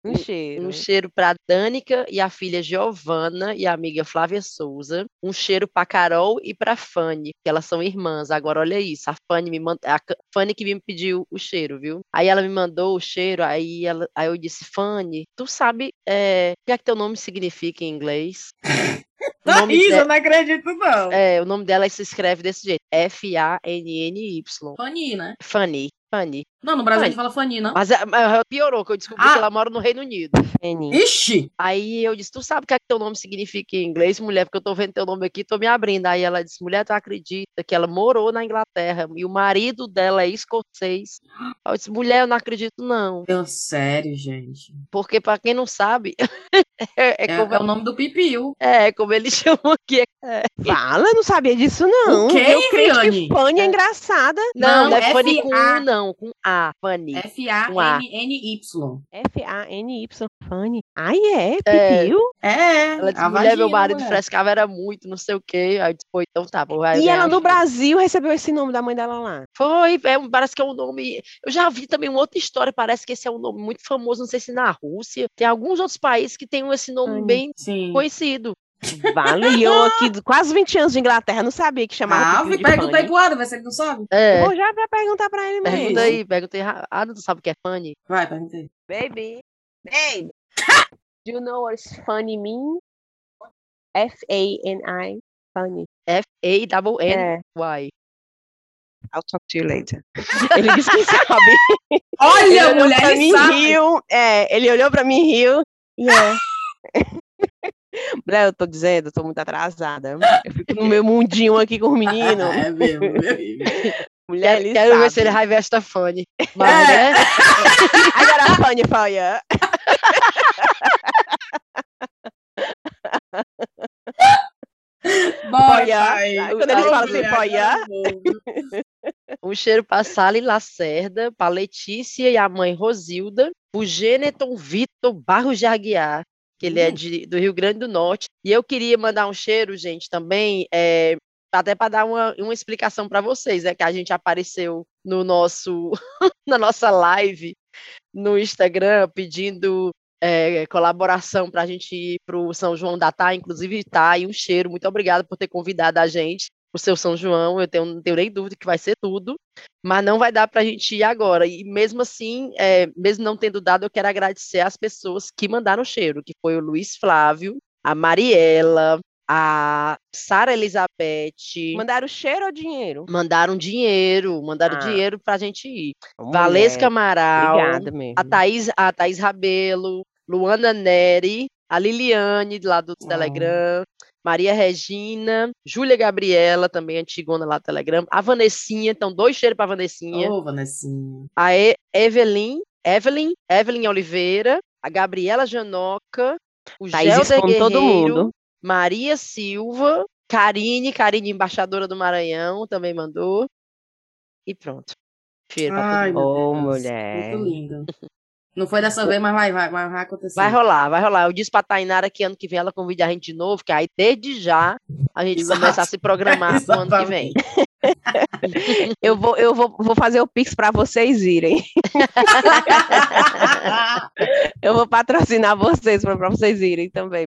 Um cheiro. Um cheiro pra Dânica e a filha Giovana e a amiga Flávia Souza. Um cheiro pra Carol e pra Fanny, que elas são irmãs. Agora olha isso, a Fanny me mand... a Fanny que me pediu o cheiro, viu? Aí ela me mandou o cheiro, aí, ela... aí eu disse, Fanny, tu sabe é... o que é que teu nome significa em inglês? O nome, Thaís, de- eu não acredito, não. é, o nome dela se escreve desse jeito, F-A-N-N-Y. Fanny, né? Fanny, Fanny. Não, no Brasil a gente Fanny. fala Fanny, não? Mas, é- mas piorou, que eu descobri Ah. que ela mora no Reino Unido. Fanny. Ixi! Aí eu disse, tu sabe o que é que teu nome significa em inglês, mulher? Porque eu tô vendo teu nome aqui, tô me abrindo. Aí ela disse, mulher, tu acredita que ela morou na Inglaterra e o marido dela é escocês? Aí eu disse, mulher, eu não acredito não. Deus, sério, gente. Porque pra quem não sabe, É, é É, como, é o nome do pipiu. é, como eles chamam aqui. É. Fala, não sabia disso, não. O quê, Eu creio que Fanny é engraçada. Não, não é Fanny com A- U, não, com A, Fanny. F-A-N-N-Y. F-A-N-Y. Fanny. Ai, é? É. Pipiu? É, Ela disse, a mulher, meu marido mulher. frescava era muito, não sei o quê. Aí disse, pô, então tá, vai E ela no Brasil recebeu esse nome da mãe dela lá. Foi, é, parece que é um nome. Eu já vi também uma outra história, parece que esse é um nome muito famoso, não sei se na Rússia. Tem alguns outros países que têm esse nome Fanny. bem Sim. conhecido. Vale, e eu aqui, quase 20 anos de Inglaterra, não sabia que chamava Ah, de perguntei Fanny. pro Adam, vê se ele não sabe. É, Vou já pra perguntar pra ele mesmo. pergunta aí, pergunta aí. Ah, não sabe o que é Fanny? Vai, perguntei. Baby, babe, do you know what funny mean? F-A-N-I, funny. F-A-N-N-Y. É, I'll talk to you later. Ele disse que sabe. Ele Olha, olhou mulher, ele sabe. riu. É, ele olhou pra mim e riu. E é. Mulher, eu tô dizendo, eu tô muito atrasada. Eu fico no meu mundinho aqui com os meninos. É mesmo, meu Mulher, Quero, ele quero ver se ele vai ver esta Fanny. Mas, É. né? I got a funny for you. Bora, Olha, pai. quando ele fala assim, acabou. Um cheiro para Sally Lacerda, para Letícia e a mãe Rosilda, o Geneton Vitor Barros de Aguiar, que ele é Hum. de, do Rio Grande do Norte. E eu queria mandar um cheiro, gente, também, é, até para dar uma, uma explicação para vocês, é que a gente apareceu no nosso, na nossa live no Instagram pedindo é, colaboração para a gente ir para o São João da Tá, inclusive tá, e um cheiro. Muito obrigada por ter convidado a gente o seu São João, eu tenho, não tenho nem dúvida que vai ser tudo, mas não vai dar para a gente ir agora. E mesmo assim, é, mesmo não tendo dado, eu quero agradecer às pessoas que mandaram cheiro, que foi o Luiz Flávio, a Mariela, a Sara Elizabeth, Mandaram cheiro ou dinheiro? mandaram dinheiro, mandaram Ah. dinheiro para a gente ir. Mulher, Valesca Amaral, Obrigada mesmo. a Thaís, a Thaís Rabelo, Luana Neri, a Liliane, lá do Ah. Telegram, Maria Regina, Júlia Gabriela, também antigona lá do Telegram, a Vanessinha, então dois cheiros para Vanessinha, Ô, Vanessinha. a e Evelyn, Evelyn, Evelyn Oliveira, a Gabriela Janoca, o Thaís Gelder expõe todo Guerreiro, mundo. Maria Silva, Karine, Karine, embaixadora do Maranhão, também mandou. E pronto. Cheiro pra Ai, todo mundo. Ô, mulher. Muito lindo. Não foi dessa vez, mas vai, vai, vai, acontecer. Vai rolar, vai rolar. Eu disse pra Tainara que ano que vem ela convide a gente de novo, que aí desde já a gente Exato. começa a se programar pro ano que vem. Eu vou, eu vou, vou fazer o Pix para vocês irem. Eu vou patrocinar vocês para vocês irem também.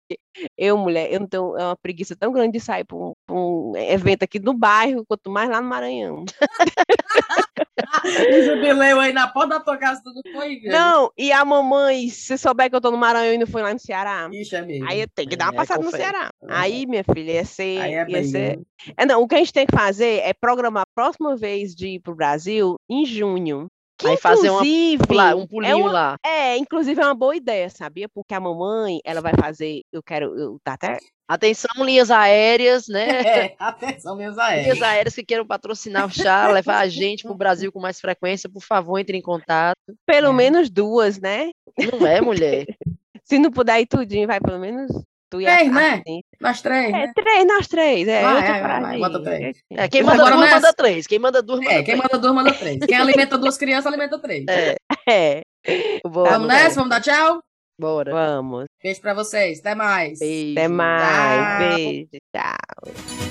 Eu, mulher, eu não tenho é uma preguiça tão grande de sair para um, um evento aqui no bairro, quanto mais lá no Maranhão. o jubileu aí na porta da tua casa, tudo foi, velho. Não, e a mamãe, se souber que eu tô no Maranhão e não fui lá no Ceará, Ixi, é mesmo. aí eu tenho que dar uma É, passada no. Ceará. Aí, minha filha, ia ser. Aí é ia bem, ser... É, não, o que a gente tem que fazer é programar a próxima vez de ir pro Brasil em junho. Que, Aí fazer uma inclusive, Lá, um é pulinho uma- lá. É, inclusive é uma boa ideia, sabia? Porque a mamãe, ela vai fazer, eu quero, eu tá até Atenção, linhas aéreas, né? É, atenção, Linhas aéreas. aéreas que queiram patrocinar o chá, levar a gente pro Brasil com mais frequência, por favor, entre em contato. pelo É. menos duas, né? Não é, mulher? Se não puder ir tudinho, vai pelo menos tu e a Três, né? assim. Nós três, É, né? três, nós três. É, Vai, eu tô vai, vai, bota três. É, quem manda duas, nessa- manda três. Quem manda duas, manda É, quem três. manda duas, manda três. Quem alimenta duas crianças, alimenta três. É, É, bora, Vamos nessa? Vamos dar tchau? bora. vamos. Beijo pra vocês. Até mais. Beijo. Até mais. Tchau. Beijo, tchau.